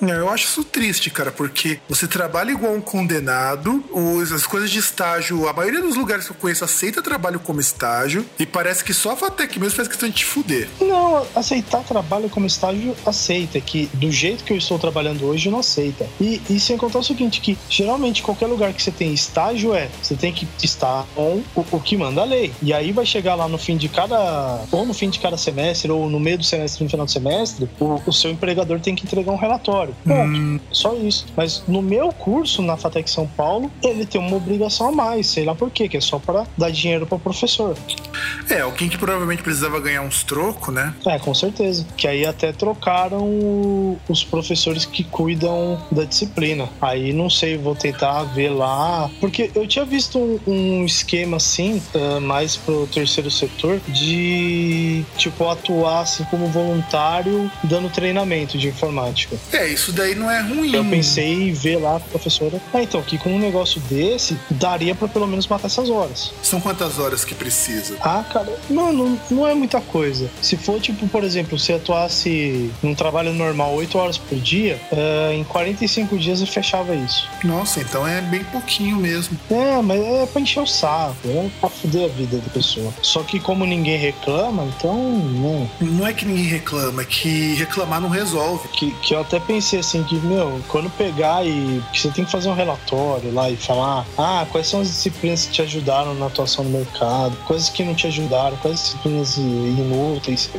Eu acho isso triste, cara, porque você trabalha igual um condenado, as coisas de estágio, a maioria dos lugares que eu conheço aceita trabalho como estágio, e parece que só a Fatec mesmo faz questão de te fuder. Não, aceitar trabalho como estágio aceita, que do jeito que eu estou trabalhando hoje não aceita. E, e sem contar o seguinte, que geralmente qualquer lugar que você tem estágio é, você tem que estar com o, o que manda a lei. E aí vai chegar lá no fim de cada, ou no fim de cada semestre, ou no meio do semestre, no final do semestre, o, o seu empregador tem que entregar um relatório. Ponto. Só isso. Mas no meu curso, na FATEC São Paulo, ele tem uma obrigação a mais, sei lá por quê, que é só para dar dinheiro para o professor. É, alguém que provavelmente precisava ganhar uns trocos, né? É, com certeza. Que aí até trocaram os professores que cuidam da disciplina. Aí não sei, vou tentar ver lá. Porque eu tinha visto um, um esquema assim, ah, mais pro terceiro setor, de tipo atuar assim como voluntário dando treinamento de informática. É, isso daí não é ruim. Eu pensei em ver lá a professora. Ah, então, que com um negócio desse, daria pra pelo menos matar essas horas. São quantas horas que precisa? Ah, cara, não, não, não é muita coisa. Se for, tipo, por exemplo, se atuasse num trabalho normal 8 horas por dia, eh, em 45 dias eu fechava isso. Nossa, então é bem pouquinho mesmo. É, mas é pra encher o saco, é pra fuder a vida da pessoa. Só que como ninguém reclama, então, não. Não é que ninguém reclama, é que reclamar não resolve. Que, que eu até pensei assim, que, meu, quando pegar e. você tem que fazer um relatório lá e falar, ah, quais são as disciplinas que te ajudaram na atuação no mercado, coisas que não te ajudaram, quais disciplinas inúteis,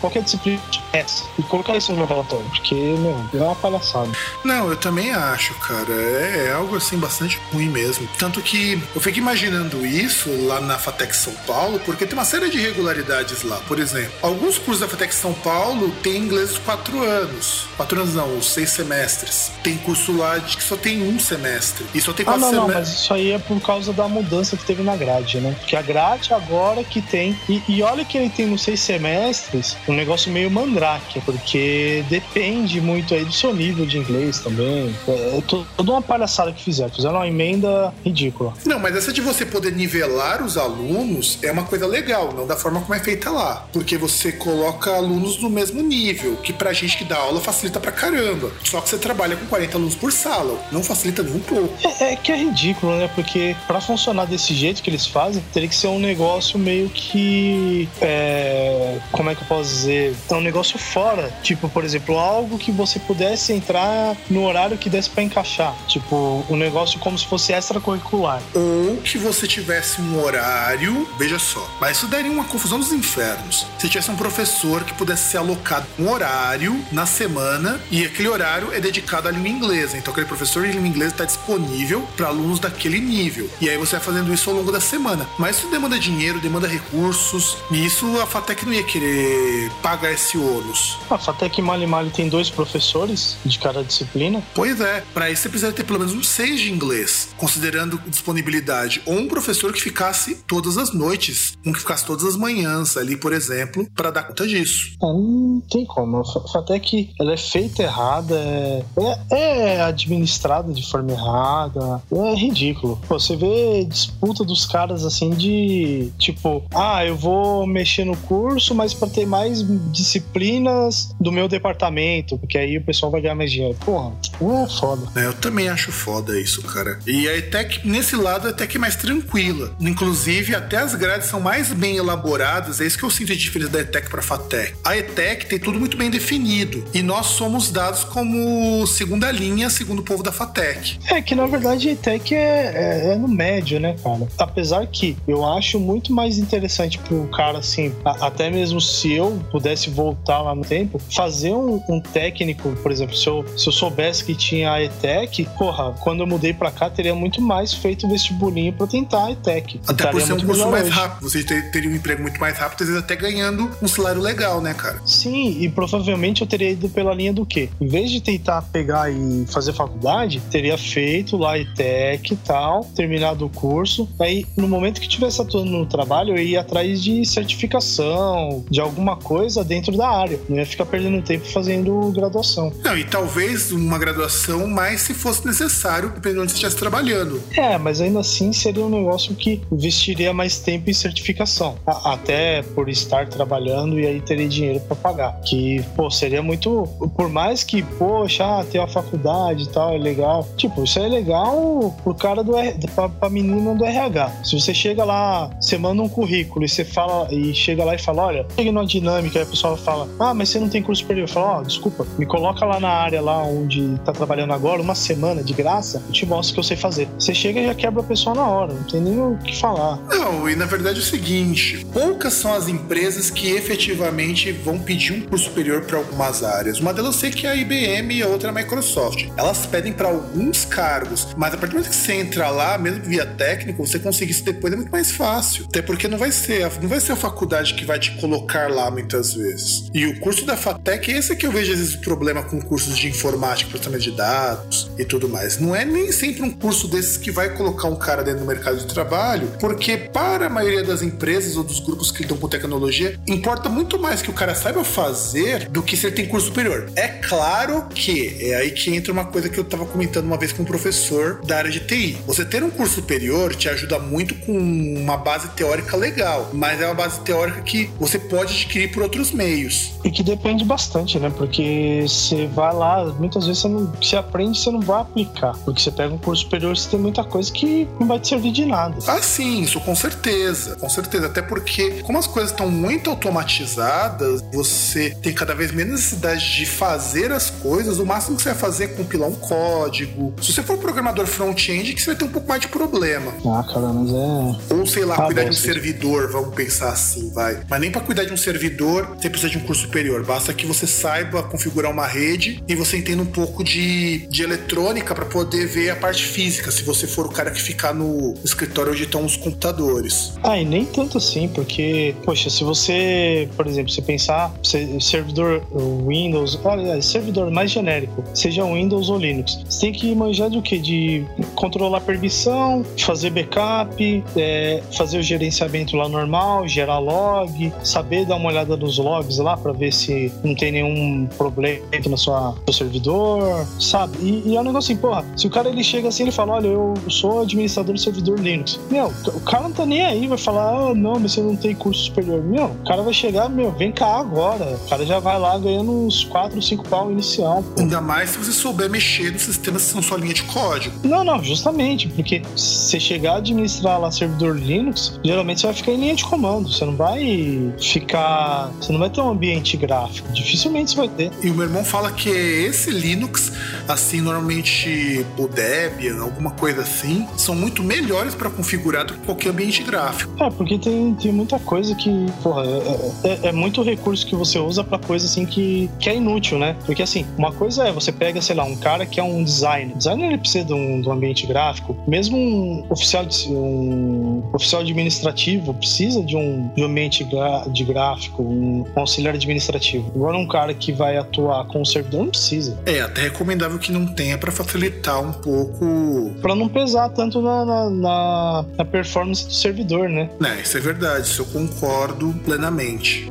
qualquer disciplina essa. E colocar isso no meu relatório, porque, meu, é uma palhaçada. Não, eu também acho, cara. É, é algo assim bastante ruim mesmo. Tanto que eu fico imaginando isso lá na Fatec São Paulo, porque tem uma série de irregularidades lá. Por exemplo, alguns cursos da Fatec São Paulo têm inglês quatro anos. Quatro anos não, os seis semestres. Tem curso lá de que só tem um semestre. E só tem Ah, quatro não, não, semestres. mas isso aí é por causa da mudança que teve na grade, né? Porque a grade agora que tem. E, e olha que ele tem nos seis semestres um negócio meio mandrake, porque depende muito aí do seu nível de inglês também. É, é to- toda uma palhaçada que fizeram. Fizeram uma emenda ridícula. Não, mas essa de você poder nivelar os alunos é uma coisa legal, não da forma como é feita lá. Porque você coloca alunos no mesmo nível, que pra gente que dá aula facilita pra caramba. Só que você trabalha com 40 alunos por sala, não facilita nem um pouco. É, é que é ridículo, né? Porque pra funcionar desse jeito que eles fazem, teria que ser um negócio meio que. é, como é que eu posso dizer? É um negócio fora. Tipo, por exemplo, algo que você pudesse entrar no horário que desse pra encaixar. Tipo, um negócio como se fosse extracurricular. Ou que você tivesse um horário, veja só, mas isso daria uma confusão dos infernos. Se tivesse um professor que pudesse ser alocado um horário na semana e aquele horário é dedicado à língua inglesa. Então aquele professor de língua inglesa está disponível para alunos daquele nível. E aí você vai fazendo isso ao longo da semana. Mas isso demanda dinheiro, demanda recursos, e isso a FATEC não ia querer pagar esse ônus. A Fatec Mali Mali tem dois professores de cada disciplina. Pois é, para isso você precisaria ter pelo menos um 6 de inglês, considerando disponibilidade. Ou um professor que ficasse todas as noites, um que ficasse todas as manhãs ali, por exemplo, para dar conta disso. Ah, Não tem como. A Fa- Fatec ela é feita errada, é, é, é administrada de forma errada. É ridículo. Você vê disputa dos caras assim de tipo, ah, eu vou mexer no curso, mas para ter mais disciplinas do meu departamento, porque aí o pessoal vai ganhar mais dinheiro. Porra, é foda. É, Eu também acho foda isso, cara. E a ETEC, nesse lado, a ETEC é mais tranquila. Inclusive, até as grades são mais bem elaboradas. É isso que eu sinto de diferença da ETEC pra FATEC. A ETEC tem tudo muito bem definido. E nós somos dados como segunda linha, segundo o povo da FATEC. É que na verdade a ETEC é, é, é no médio, né, cara? Apesar que eu acho muito mais interessante pro cara, assim, a- até mesmo se eu pudesse voltar lá no tempo, fazer um, um técnico, por exemplo, se eu, se eu soubesse que tinha a ETEC, porra, quando eu mudei pra cá, teria muito mais feito vestibulinho pra tentar a ETEC. Até por ser um curso mais hoje. rápido. Você ter- teria um emprego muito mais rápido, às vezes até ganhando um salário legal, né, cara? Sim, e provavelmente eu teria ido pela linha do quê? Em vez de tentar pegar e fazer faculdade, teria feito lá ITEC e tal, terminado o curso. Aí, no momento que tivesse atuando no trabalho, eu ia atrás de certificação, de alguma coisa dentro da área. Não ia ficar perdendo tempo fazendo graduação. Não, e talvez uma graduação mais se fosse necessário, dependendo de onde você estivesse trabalhando. É, mas ainda assim seria um negócio que investiria mais tempo em certificação. Até por estar trabalhando e aí teria dinheiro para pagar. Que, pô, seria muito. Por mais que, poxa, ah, ter a faculdade e tal, é legal. Tipo, isso é legal pro cara do pra, pra menina do RH. Se você chega lá, você manda um currículo e você fala, e chega lá e fala, olha, chegue numa dinâmica, aí a pessoa fala, ah, mas você não tem curso superior. Eu falo, ó, oh, desculpa, me coloca lá na área lá onde tá trabalhando agora, uma semana de graça, eu te mostro o que eu sei fazer. Você chega e já quebra a pessoa na hora, não tem nem o que falar. Não, e na verdade é o seguinte: poucas são as empresas que efetivamente vão pedir um curso superior para algumas áreas. Uma delas eu sei que é a IBM e a outra a Microsoft. Elas pedem para alguns cargos, mas a partir do momento que você entra lá, mesmo via técnico, você conseguir isso depois é muito mais fácil. Até porque não vai ser, não vai ser a faculdade que vai te colocar lá muitas vezes. E o curso da FATEC, esse é que eu vejo às vezes o problema com cursos de informática, processamento de dados e tudo mais. Não é nem sempre um curso desses que vai colocar um cara dentro do mercado de trabalho, porque para a maioria das empresas ou dos grupos que lidam com tecnologia, importa muito mais que o cara saiba fazer do que se ele tem curso superior. É claro que é aí que entra uma coisa que eu estava comentando uma vez com um professor da área de TI. Você ter um curso superior te ajuda muito com uma base teórica legal, mas é uma base teórica que você pode adquirir por outros meios. E que depende bastante, né? Porque você vai lá, muitas vezes você não se aprende, você não vai aplicar. Porque você pega um curso superior, você tem muita coisa que não vai te servir de nada. Ah, sim, isso com certeza. Com certeza. Até porque, como as coisas estão muito automatizadas, você tem cada vez menos necessidade de fazer as coisas. O máximo que você vai fazer é compilar um código. Se você for programador front-end, que você vai ter um pouco mais de problema. Ah, cara, mas é. Ou sei lá, ah, cuidar de um servidor, vamos pensar assim, vai. Mas nem para cuidar de um servidor você precisa de um curso superior. Basta que você saiba configurar uma rede e você entenda um pouco de, de eletrônica para poder ver a parte física. Se você for o cara que ficar no escritório onde estão os computadores. Ah, e nem tanto assim, porque, poxa, se você, por exemplo, se pensar servidor Windows, olha, servidor mais genérico, seja Windows ou Linux, você tem que manjar do que? De controlar permissão, fazer backup, é, fazer o gerenciamento lá normal, gerar log, saber dar uma olhada nos logs lá para ver se não tem nenhum problema no sua, servidor, sabe? E, e é um negócio assim, porra, se o cara ele chega assim, ele fala, olha, eu sou administrador do servidor Linux. Meu, o cara não tá nem aí, vai falar, ah, não, mas você não tem curso superior. Meu, o cara vai chegar, meu, vem cá agora. O cara já vai lá ganhando uns 4, 5 pau Pô. Ainda mais se você souber mexer nos sistemas que são sua linha de código. Não, não, justamente, porque se você chegar a administrar lá servidor Linux, geralmente você vai ficar em linha de comando. Você não vai ficar. Você não vai ter um ambiente gráfico. Dificilmente você vai ter. E o meu irmão fala que esse Linux, assim, normalmente o Debian, alguma coisa assim, são muito melhores para configurar do que qualquer ambiente gráfico. É, porque tem, tem muita coisa que, porra, é, é, é muito recurso que você usa para coisa assim que, que é inútil, né? Porque assim, uma coisa é você pega, sei lá, um cara que é um designer. Designer ele precisa de um, de um ambiente gráfico. Mesmo um oficial, de, um oficial administrativo precisa de um, de um ambiente de gráfico, um auxiliar administrativo. Agora um cara que vai atuar com o servidor não precisa. É, até recomendável que não tenha para facilitar um pouco. Para não pesar tanto na, na, na, na performance do servidor, né? É, isso é verdade, isso eu concordo plenamente.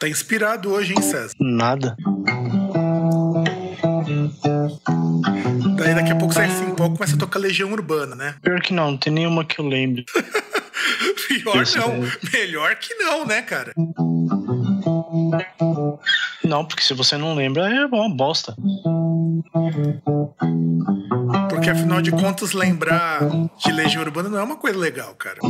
Tá inspirado hoje, hein, César? Nada. Daí daqui a pouco sai assim, um pouco começa a tocar Legião Urbana, né? Pior que não, não tem nenhuma que eu lembre. Pior Esse não. É... Melhor que não, né, cara? Não, porque se você não lembra, é uma bosta. Porque afinal de contas, lembrar de Legião Urbana não é uma coisa legal, cara.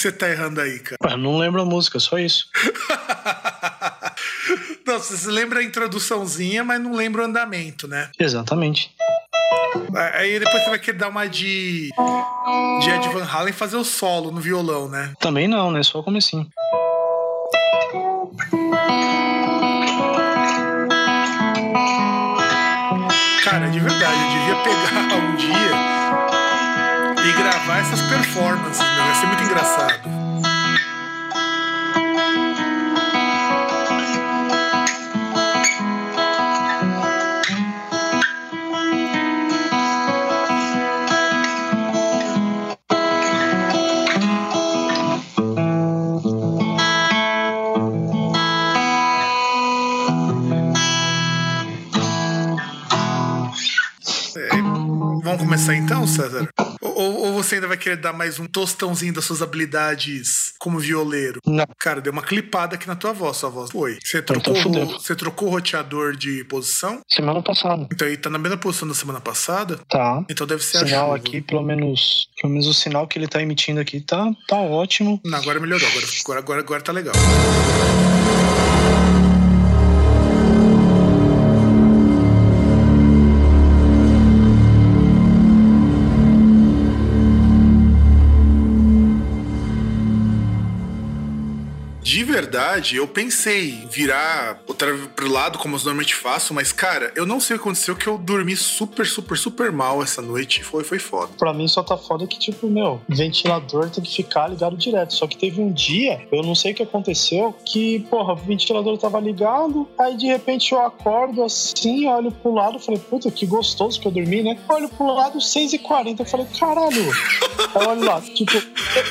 Você tá errando aí, cara? Eu não lembro a música, só isso. não, você lembra a introduçãozinha, mas não lembra o andamento, né? Exatamente. Aí depois você vai querer dar uma de, de Ed Van Halen fazer o solo no violão, né? Também não, né? Só como assim. Cara, de verdade, performances, meu. Vai ser muito engraçado. Vamos começar então, César? Ou, ou, você ainda vai querer dar mais um tostãozinho das suas habilidades como violeiro? Não. Cara, deu uma clipada aqui na tua voz, sua voz foi. Você trocou, você trocou o roteador de posição? Semana passada. Então ele tá na mesma posição da semana passada? Tá. Então deve ser sinal aqui, pelo menos, pelo menos o sinal que ele tá emitindo aqui tá, tá ótimo. Não, agora melhorou, agora, agora, agora, agora tá legal. Verdade, eu pensei virar outra pro lado, como eu normalmente faço, mas, cara, eu não sei o que aconteceu, que eu dormi super, super, super mal essa noite. Foi, foi foda. Pra mim só tá foda que, tipo, meu, ventilador tem que ficar ligado direto. Só que teve um dia, eu não sei o que aconteceu, que, porra, o ventilador tava ligado, aí de repente eu acordo assim, olho pro lado, falei, puta, que gostoso que eu dormi, né? Olho pro lado, 6h40, eu falei, caralho. aí olho lá, tipo,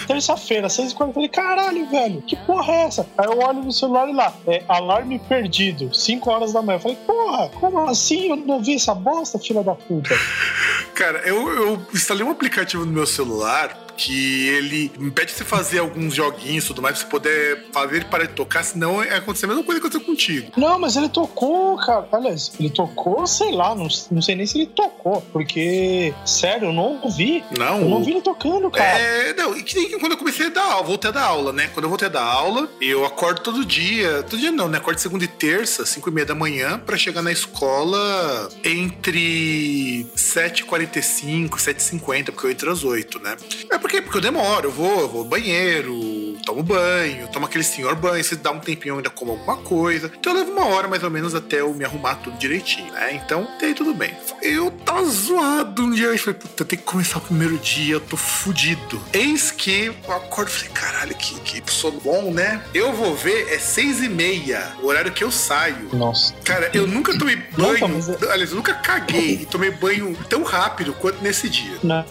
terça-feira, 6h40, eu falei, caralho, velho, que porra é essa? Aí eu olho no celular e lá, é alarme perdido, 5 horas da manhã. Eu falei, porra, como assim? Eu não vi essa bosta, filha da puta. Cara, eu, eu instalei um aplicativo no meu celular que ele impede você fazer alguns joguinhos e tudo mais, pra você poder fazer ele parar de tocar, senão é acontecer a mesma coisa que aconteceu contigo. Não, mas ele tocou, cara. Aliás, ele tocou, sei lá, não, não sei nem se ele tocou, porque, sério, eu não ouvi. Não. Eu não vi ele tocando, cara. É, não, e que quando eu comecei a dar aula, voltei a dar aula, né? Quando eu voltei a dar aula, eu acordo todo dia, todo dia não, né? Acordo segunda e terça, 5 e meia da manhã, pra chegar na escola entre 7h45, 7h50, porque eu entro às 8, né? É porque quê? Porque eu demoro, eu vou, eu vou ao banheiro, tomo banho, tomo aquele senhor banho, se dá um tempinho ainda como alguma coisa. Então eu levo uma hora mais ou menos até eu me arrumar tudo direitinho, né? Então, daí tudo bem. Eu tava zoado um dia, eu falei, puta, tem que começar o primeiro dia, eu tô fudido. Eis que eu acordo e falei, caralho, que, que sono bom, né? Eu vou ver, é seis e meia, o horário que eu saio. Nossa. Cara, eu nunca tomei banho, Não, aliás, eu nunca caguei e tomei banho tão rápido quanto nesse dia. Não,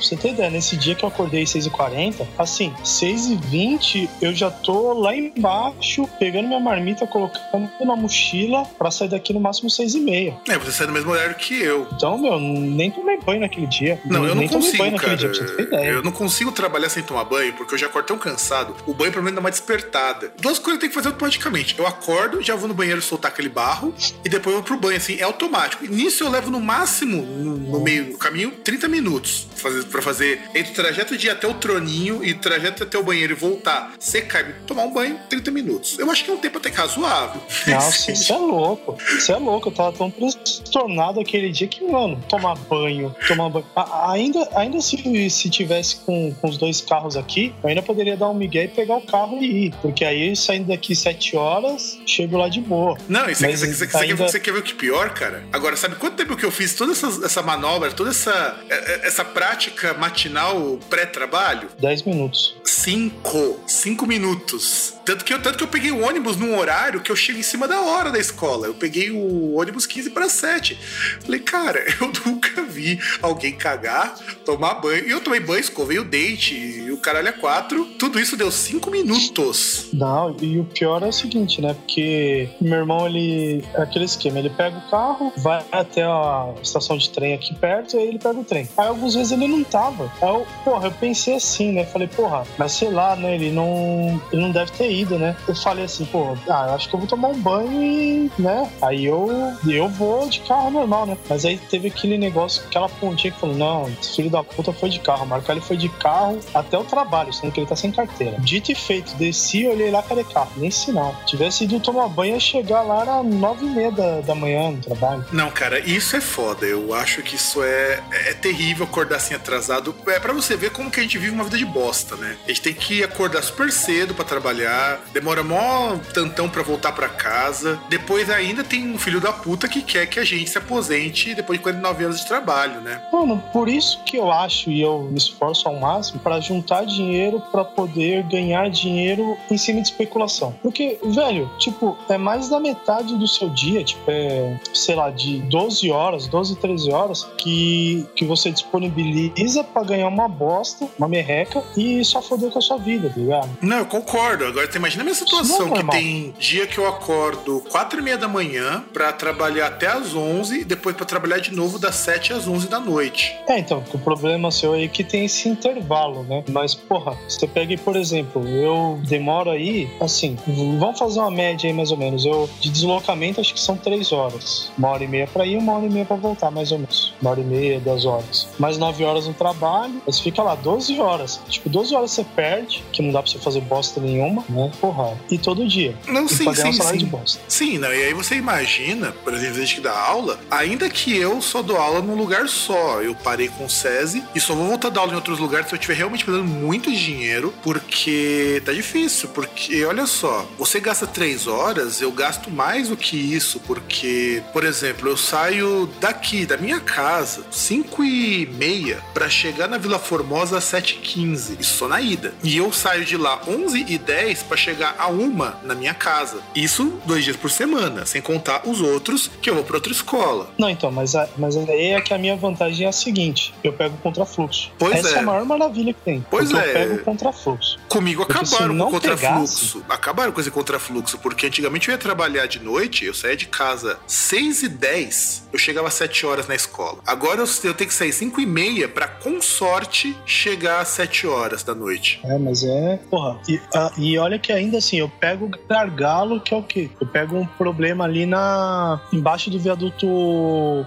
você tem ideia, nesse dia que eu acordei 6h40, assim, 6h20 eu já tô lá embaixo, pegando minha marmita, colocando na mochila pra sair daqui no máximo 6h30. É, você sai no mesmo horário que eu. Então, meu, nem tomei banho naquele dia. Não, eu não nem consigo, tomei banho cara. Naquele dia, pra você ter ideia. Eu não consigo trabalhar sem tomar banho, porque eu já acordo tão cansado. O banho pra mim dá uma despertada. Duas coisas eu tenho que fazer automaticamente. Eu acordo, já vou no banheiro soltar aquele barro, e depois eu vou pro banho, assim, é automático. E nisso eu levo no máximo, no, no meio do caminho, 30 minutos fazer, pra fazer entre o trajeto de ir até o troninho e trajeto até o banheiro e voltar, secar e tomar um banho, 30 minutos. Eu acho que é um tempo até razoável. Nossa, isso é louco. Isso é louco. Eu tava tão transtornado aquele dia que, mano, tomar banho, tomar banho. A, ainda, ainda se, se tivesse com, com os dois carros aqui, eu ainda poderia dar um migué e pegar o carro e ir. Porque aí, saindo daqui 7 horas, chego lá de boa. Não, isso Mas, você, você, ainda... você, quer ver o que pior, cara? Agora, sabe quanto tempo que eu fiz toda essa, essa manobra, toda essa, essa prática matinal pré-trabalho? 10 minutos. Cinco. Cinco minutos. Tanto que, eu, tanto que eu peguei o ônibus num horário que eu chego em cima da hora da escola. Eu peguei o ônibus 15 para 7. Falei, cara, eu nunca vi alguém cagar, tomar banho. E eu tomei banho, escovei o dente e o caralho é quatro. Tudo isso deu cinco minutos. Não, e o pior é o seguinte, né? Porque meu irmão, ele. É aquele esquema, ele pega o carro, vai até a estação de trem aqui perto, e aí ele pega o trem. Aí algumas vezes ele não tava. Aí eu, porra, eu pensei assim, né? Falei, porra, mas sei lá, né? Ele não, ele não deve ter ido, né? Eu falei assim, pô, ah, acho que eu vou tomar um banho e, né? Aí eu, eu vou de carro normal, né? Mas aí teve aquele negócio, aquela pontinha que falou, não, filho da puta foi de carro. Marco ele foi de carro até o trabalho, sendo que ele tá sem carteira. Dito e feito, desci, olhei lá, cadê carro? Nem sinal. Tivesse ido tomar banho, ia chegar lá era nove e meia da, da manhã no trabalho. Não, cara, isso é foda. Eu acho que isso é, é terrível acordar assim atrasado. É para você ver como que a gente vive uma vida de bosta, né? A gente tem que acordar super cedo para trabalhar trabalhar, demora mó tantão pra voltar pra casa. Depois ainda tem um filho da puta que quer que a gente se aposente depois de 49 anos de trabalho, né? Mano, por isso que eu acho e eu me esforço ao máximo para juntar dinheiro para poder ganhar dinheiro em cima de especulação. Porque, velho, tipo, é mais da metade do seu dia, tipo, é, sei lá, de 12 horas, 12, 13 horas que, que você disponibiliza para ganhar uma bosta, uma merreca e só foder com a sua vida, tá ligado? Não, eu concordo. Agora, você imagina a minha situação, que tem dia que eu acordo 4 e meia da manhã para trabalhar até as 11 e depois para trabalhar de novo das 7 às 11 da noite. É, então, o problema seu aí é que tem esse intervalo, né? Mas, porra, você pega, por exemplo, eu demoro aí, assim, vamos fazer uma média aí mais ou menos. Eu, de deslocamento, acho que são 3 horas. Uma hora e meia pra ir, uma hora e meia pra voltar, mais ou menos. Uma hora e meia, 10 horas. Mais 9 horas no trabalho, você fica lá 12 horas. Tipo, 12 horas você perde, que não dá pra você fazer bosta nenhuma, né? Porra. E todo dia. Não, e sim, pagar um sim, salário sim. de bosta. Sim, não, e aí você imagina, por exemplo, a gente que dá aula, ainda que eu só dou aula num lugar só, eu parei com o SESI e só vou voltar a dar aula em outros lugares se eu estiver realmente perdendo muito dinheiro, porque tá difícil, porque olha só, você gasta três horas, eu gasto mais do que isso, porque, por exemplo, eu saio daqui, da minha casa, 5 e meia, pra chegar na Vila Formosa às 7h15, isso só na ida. E eu saio de lá 11 e 10 pra chegar a uma na minha casa. Isso dois dias por semana, sem contar os outros que eu vou pra outra escola. Não, então, mas, a, mas aí é que a minha vantagem é a seguinte: eu pego o contrafluxo. Pois Essa é. é. a maior maravilha que tem. Pois é. eu pego o contrafluxo. Comigo Porque acabaram com o contrafluxo. pegasse- Acabaram com esse contrafluxo, porque antigamente eu ia trabalhar de noite, eu saía de casa 6 e 10, eu chegava às 7 horas na escola. Agora eu, eu tenho que sair 5 e meia pra, com sorte, chegar às 7 horas da noite. É, mas é. Porra. E, ah, e olha que ainda assim, eu pego o gargalo, que é o quê? Eu pego um problema ali na. embaixo do viaduto.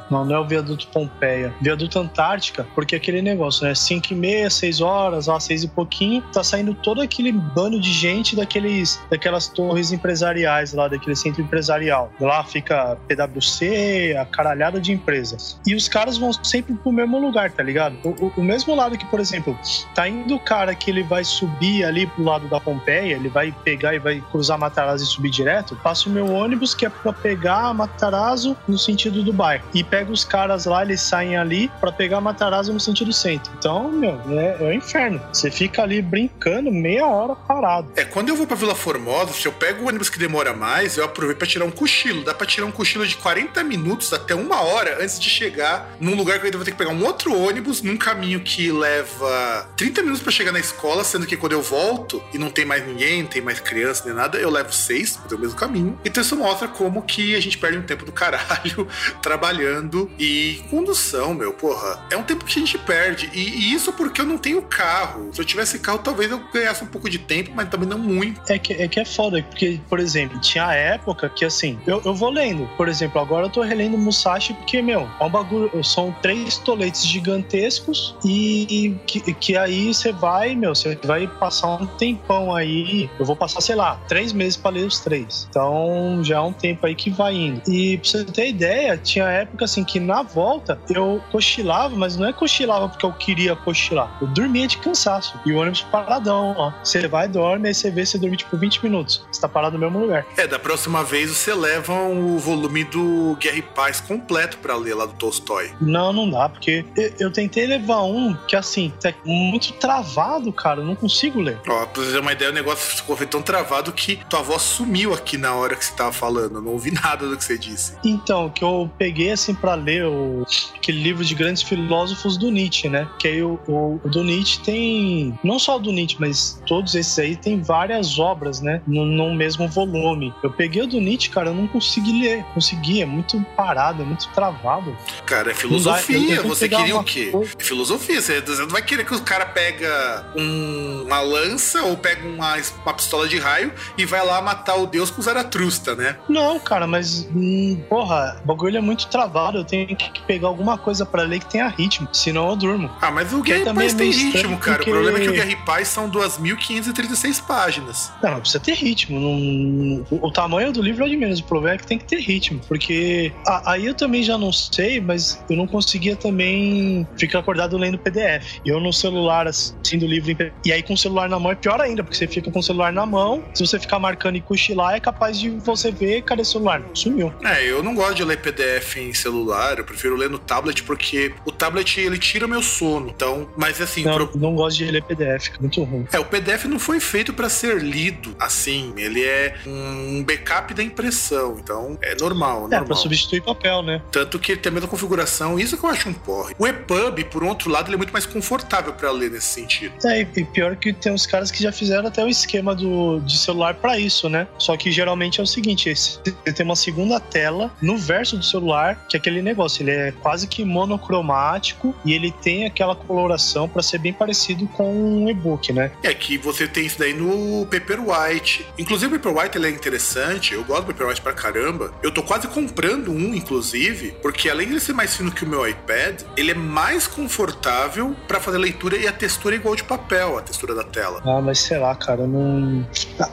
Não, não é o viaduto Pompeia. Viaduto Antártica, porque aquele negócio, né? 5 e meia, 6 horas, ó, 6 e pouquinho, tá saindo todo aquele bando de gente daqueles, daquelas torres empresariais lá, daquele centro empresarial. Lá fica PwC, a caralhada de empresas. E os caras vão sempre pro mesmo lugar, tá ligado? O, o- o mesmo lado que, por exemplo, tá indo o cara que ele vai subir ali pro lado da Pompeia, ele vai pegar e vai cruzar Matarazzo e subir direto, passa o meu ônibus que é pra pegar Matarazzo no sentido do bairro. E pega os caras lá, eles saem ali pra pegar Matarazzo no sentido centro. Então, meu, é, é o inferno. Você fica ali brincando meia hora parado. É, quando eu vou pra Vila Formosa, se eu pego o ônibus que demora mais, eu aproveito pra tirar um cochilo. Dá pra tirar um cochilo de 40 minutos até uma hora antes de chegar num lugar que eu ainda vou ter que pegar um outro ônibus num caminho que leva 30 minutos pra chegar na escola, sendo que quando eu volto e não tem mais ninguém, tem mais criança nem nada, eu levo seis pro mesmo caminho. Então isso mostra como que a gente perde um tempo do caralho trabalhando e condução, meu, porra. É um tempo que a gente perde. E, e isso porque eu não tenho carro. Se eu tivesse carro, talvez eu ganhasse um pouco de tempo, mas também não muito. É que, é que é foda, porque, por exemplo, tinha época que assim, eu, eu vou lendo. Por exemplo, agora eu tô relendo Musashi porque, meu, é um bagulho. São três toletes gigantescos e que, que aí você vai, meu, você vai passar um tempão aí. Eu vou passar, sei lá, três meses pra ler os três. Então já é um tempo aí que vai indo. E pra você ter ideia, tinha época assim que na volta eu cochilava, mas não é cochilava porque eu queria cochilar. Eu dormia de cansaço. E o ônibus paradão, ó. Você vai, dorme, aí você vê você dormir tipo 20 minutos. Você tá parado no mesmo lugar. É, da próxima vez você leva o volume do Guerra e Paz completo pra ler lá do Tolstói. Não, não dá, porque eu, eu tentei levar um que assim, tá muito travado, cara. Eu não consigo ler. Ó, pra você ter uma ideia, o negócio ficou tão travado que tua voz sumiu aqui na hora que você tava falando. Eu não ouvi nada do que você disse. Então, que eu peguei assim pra ler o, aquele livro de grandes filósofos do Nietzsche, né? Que aí o, o, o do Nietzsche tem. Não só o do Nietzsche, mas todos esses aí tem várias obras, né? No, no mesmo volume. Eu peguei o do Nietzsche, cara, eu não consegui ler. Consegui, é muito parado, é muito travado. Cara, é filosofia. que Você queria o quê? coisa- É filosofia. Você, você não vai querer que o cara pega um- uma lança ou pega uma, uma pistola de raio e vai lá matar o deus com Zaratrusta, né? Não, cara, mas. Hum, porra, o bagulho é muito travado. Eu tenho que pegar alguma coisa pra ler que tenha ritmo. Senão eu durmo. Ah, mas o Guerra também Paz é tem ritmo, cara. porque- O problema é que o Guerra Paz são 2.536 páginas. Não, mas precisa ter ritmo. não- O, tamanho do livro é de menos. O problema é que tem que ter ritmo. Porque a- aí eu também já não sei, mas eu não conseguia também ficar acordado lendo PDF. Eu no celular, assim, do livro. E aí com o celular na mão é pior ainda, porque você fica com o celular celular na mão. Se você ficar marcando e cochilar, é capaz de você ver cadê o celular. Sumiu. É, eu não gosto de ler PDF em celular, eu prefiro ler no tablet porque o tablet ele tira o meu sono. Então, mas assim, Não, pro- não gosto de ler PDF, fica muito ruim. É, o PDF não foi feito para ser lido assim. Ele é um backup da impressão. Então, é normal, É, normal. pra substituir papel, né? Tanto que ele tem a mesma configuração, isso que eu acho um porre. O EPUB, por outro lado, ele é muito mais confortável para ler nesse sentido. É, e e pior que tem uns caras que já fizeram até o esquema do, de celular pra isso, né? Só que geralmente é o seguinte: você tem uma segunda tela no verso do celular, que é aquele negócio, ele é quase que monocromático e ele tem aquela coloração pra ser bem parecido com um e-book, né? É que você tem isso daí no Paperwhite. Inclusive, o Paperwhite ele é interessante. Eu gosto do Paperwhite pra caramba. Eu tô quase comprando um, inclusive, porque além de ele ser mais fino que o meu iPad, ele é mais confortável pra fazer leitura e a textura é igual de papel, a textura da tela. Ah, mas sei lá, cara, não.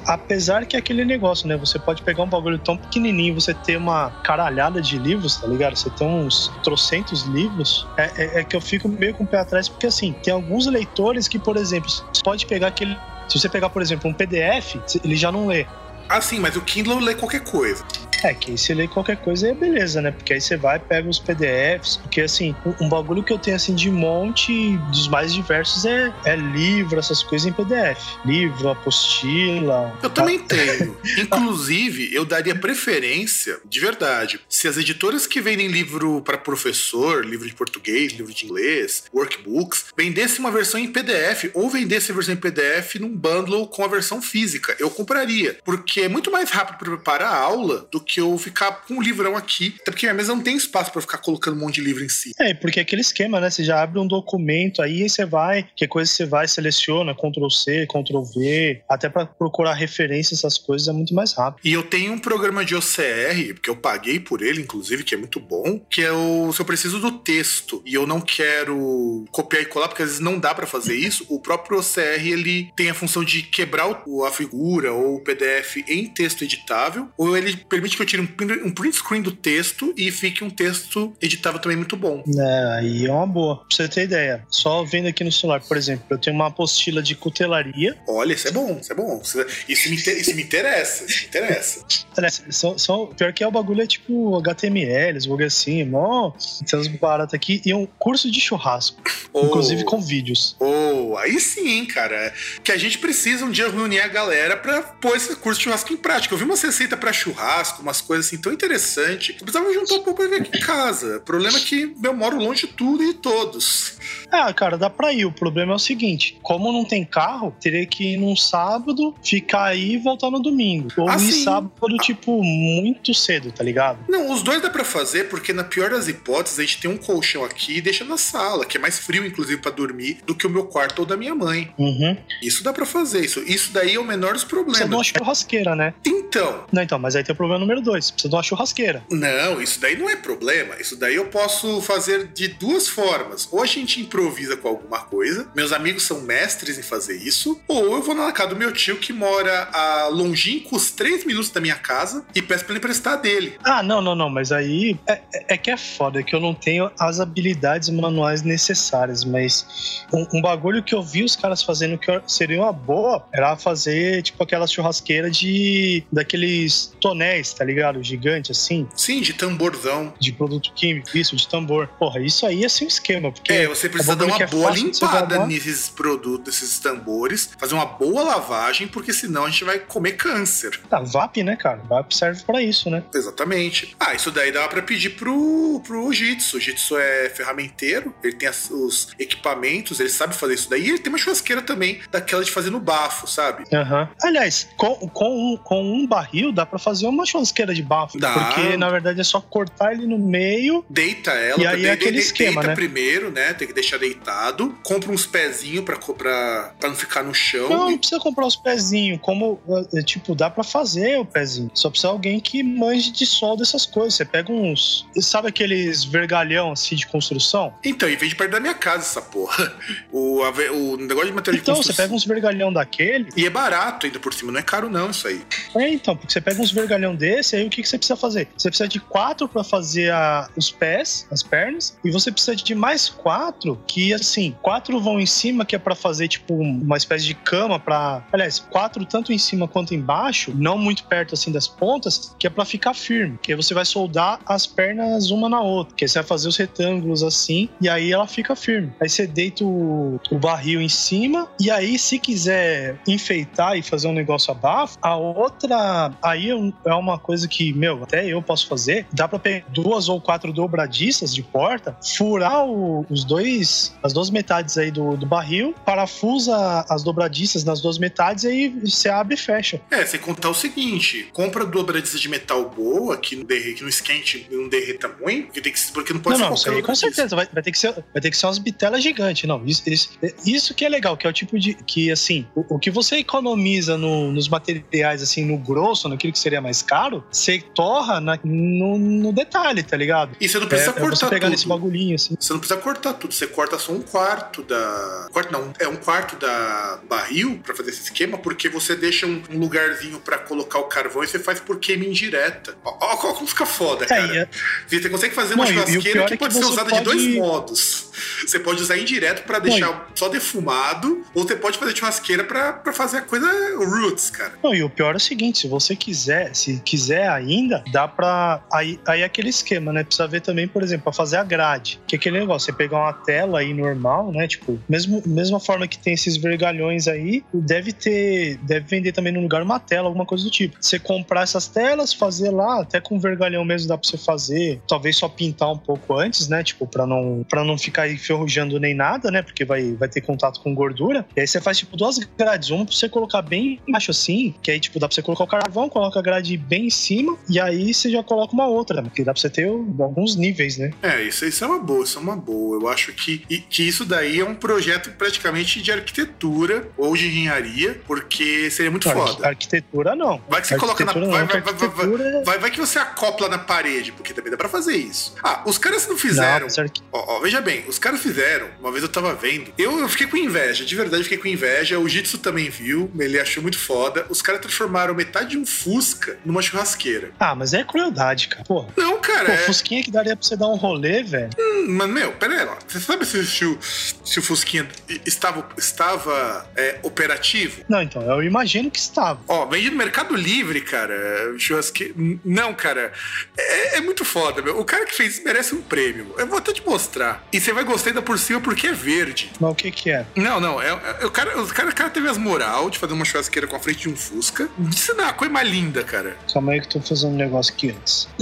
Apesar que é aquele negócio, né? Você pode pegar um bagulho tão pequenininho, você ter uma caralhada de livros, tá ligado? Você tem uns trocentos livros. É, é- é que eu fico meio com o pé atrás, porque assim, tem alguns leitores que, por exemplo, você pode pegar aquele. Se você pegar, por exemplo, um PDF, ele já não lê. Ah, sim, mas o Kindle lê qualquer coisa. É, que aí você lê qualquer coisa é beleza, né? Porque aí você vai, pega os PDFs. Porque, assim, um, um bagulho que eu tenho, assim, de monte dos mais diversos é, é livro, essas coisas em PDF. Livro, apostila. Eu também tenho. Inclusive, eu daria preferência, de verdade, se as editoras que vendem livro para professor, livro de português, livro de inglês, workbooks, vendessem uma versão em PDF ou vendessem a versão em PDF num bundle com a versão física, eu compraria. Porque é muito mais rápido para preparar a aula do que eu ficar com um livrão aqui. Até porque minha mesa não tem espaço para ficar colocando um monte de livro em si. É, porque é aquele esquema, né? Você já abre um documento aí, aí você vai, que coisa você vai, seleciona, Ctrl C, Ctrl V, até pra procurar referência, essas coisas é muito mais rápido. E eu tenho um programa de OCR, porque eu paguei por ele, inclusive, que é muito bom, que é o se eu preciso do texto e eu não quero copiar e colar, porque às vezes não dá pra fazer isso, o próprio OCR ele tem a função de quebrar o- a figura ou o PDF em texto editável, ou ele permite que eu tire um print, screen do texto e fique um texto editável também muito bom. É, aí é uma boa. Pra você ter ideia, só vendo aqui no celular, por exemplo, eu tenho uma apostila de cutelaria. Olha, isso é bom, isso é bom. Isso, me, isso me interessa, isso me interessa. Aliás, são, são, pior que é o bagulho é tipo HTML, bagulho assim, mó. Tem uns baratos aqui. E um curso de churrasco, Ou- inclusive com vídeos. Oh, aí sim, cara. Que a gente precisa um dia reunir a galera pra pôr esse curso de churrasco em prática. Eu vi uma receita pra churrasco, umas coisas assim tão interessantes. Eu precisava juntar um pouco pra ver aqui em casa. O problema é que eu moro longe de tudo e de todos. Ah, cara, dá pra ir. O problema é o seguinte: como não tem carro, teria que ir num sábado, ficar aí e voltar no domingo. Ou Ah, ir sim. sábado, tipo, muito cedo, tá ligado? Não, os dois dá pra fazer, porque na pior das hipóteses, a gente tem um colchão aqui e deixa na sala, que é mais frio, inclusive, pra dormir, do que o meu quarto ou da minha mãe. Uhum. Isso dá pra fazer. Isso, isso daí é o menor dos Precisa de uma problemas. churrasqueira, né? Então, Não, então, mas aí tem o problema número dois: precisa de uma churrasqueira. Não, isso daí não é problema. Isso daí eu posso fazer de duas formas. Ou a gente improvisa com alguma coisa, meus amigos são mestres em fazer isso, ou eu vou na casa do meu tio que mora a longínquos três minutos da minha casa e peço pra ele emprestar dele. Ah, não, não, não, mas aí é, é- é que é foda, é que eu não tenho as habilidades manuais necessárias, mas um, um bagulho que eu vi os caras fazendo que seria uma boa era fazer, tipo, aquela churrasqueira de. daqueles tonéis, tá ligado? Gigante assim, Sim, de tamborzão. de produto químico, isso, de tambor. Porra, isso aí é um esquema, porque. É, você precisa dar uma é boa limpada nesses produtos, nesses tambores, fazer uma boa lavagem, porque senão a gente vai comer câncer. Ah, VAP, né, cara? VAP serve pra isso, né? Exatamente. Ah, isso daí dava pra pedir pro, pro Jitsu. O Jitsu é ferramenteiro, ele tem as- os equipamentos, ele sabe fazer isso daí. E ele tem uma churrasqueira também, daquela de fazer no bafo, sabe? Aham. Aliás, com, com, um, com um barril dá pra fazer uma churrasqueira de bafo. Dá. Porque, na verdade, é só cortar ele no meio. Deita ela, E aí de- é aquele de- esquema, deita né? primeiro, né? Tem que deixar deitado. Compra uns pezinhos pra, pra, pra não ficar no chão. Não, E- não precisa comprar os pezinhos. Como, é, tipo, dá pra fazer o pezinho. Só precisa alguém que manje de solda essas coisas. Você pega uns. Sabe aqueles vergalhão assim de construção? Então, em vez de perto da minha casa, essa porra. O, a o negócio de material Então, de você construção. pega uns vergalhão daquele. E é barato ainda por cima, não é caro não isso aí. É, então, porque você pega uns vergalhão desse desse, aí o que, que você precisa fazer? Você precisa de quatro para fazer a, os pés, as pernas, e você precisa de mais quatro, que assim, quatro vão em cima, que é para fazer tipo uma espécie de cama para, aliás, quatro tanto em cima quanto embaixo, não muito perto assim das pontas, que é para ficar firme, que aí você vai soldar as pernas uma na outra, que aí você vai fazer os retângulos assim, e aí ela fica firme. Aí você deita o, o barril em cima, e aí se quiser enfeitar e fazer um negócio abafo, a outra aí é uma coisa que, meu, até eu posso fazer, dá para pegar duas ou quatro dobradiças de porta, furar o, os dois, as duas metades aí do, do barril, parafusa as dobradiças nas duas metades e aí você abre e fecha. É, você contar o seguinte: compra dobradiça de metal boa, que não, derre, que não esquente não derreta muito, porque, tem que, porque não pode não, ser não, aí, com certeza, vai, vai, ter que ser, vai ter que ser umas bitelas gigantes. Não, isso, isso, isso que é legal, que é o tipo de. que assim, o, o que você economiza no, nos materiais, assim, no grosso, naquilo que seria mais caro, você torra na, no, no, detalhe, tá ligado? E você não precisa é, cortar é você pegar tudo. nesse bagulhinho, assim. Você não precisa cortar tudo, você corta só um quarto da. Quarto não, é um quarto da barril para fazer esse esquema, porque você deixa um, um lugarzinho para colocar o carvão e você faz por queima indireta. Ó como fica foda, cara. É, Você consegue fazer uma Não, churrasqueira que é que pode ser usada de pode- dois modos. Você pode usar indireto para deixar só defumado, ou você pode fazer churrasqueira para fazer a coisa roots, cara. Não, e o pior é o seguinte, se você quiser, se quiser ainda, dá pra. Aí, aí é aquele esquema, né? Precisa ver também, por exemplo, pra fazer a grade. Que é aquele negócio, você pegar uma tela aí normal, né? Tipo, mesmo, mesma forma que tem esses vergalhões aí, deve ter. Deve vender também no lugar uma tela, alguma coisa do tipo. Você comprar essas telas, fazer lá, até com vergalhão mesmo dá pra você fazer. Talvez só pintar um pouco antes, né? Tipo, pra não, pra não ficar aí ferrujando nem nada, né? Porque vai, vai ter contato com gordura. E aí você faz, tipo, duas grades. Uma pra você colocar bem embaixo assim, que aí, tipo, dá pra você colocar o carvão, coloca a grade bem em cima, e aí você já coloca uma outra, né? Que dá pra você ter alguns níveis, né? É, isso, isso é uma boa, isso é uma boa. Eu acho que, e- que isso daí é um projeto praticamente de arquitetura ou de engenharia, porque seria muito Arqu- foda. Arquitetura não. Vai que você coloca na. Vai, não, vai, vai, vai, arquitetura- vai, vai que você acopla na parede, porque também dá pra fazer isso. Ah, os caras não Não, fizeram. mas arqui- Ó, ó, veja bem, os caras fizeram. Uma vez eu tava vendo. Eu, eu fiquei com inveja, de verdade fiquei com inveja. O Jitsu também viu, ele achou muito foda. Os caras transformaram metade de um Fusca numa churrasqueira. Ah, mas é crueldade, cara. Pô, Não, cara. pô é... Fusquinha que daria pra você dar um rolê, velho. Hum, Mas, meu, pera aí, ó. Você sabe se, se o, se o Fusquinha estava, estava é, operativo? Não, então, eu imagino que estava. Ó, vende no Mercado Livre, cara. Churrasque... Não, cara. É, é muito foda, meu. O cara que fez isso merece um prêmio. Eu vou até te mostrar. E você vai gostar ainda por cima porque é verde. Mas o que que é? Não, não. É, é- o, cara, o, cara, o cara teve as moral de fazer uma churrasqueira com a frente de um Fusca. Isso não é a coisa mais linda, cara. Calma que eu tô fazendo um negócio aqui antes.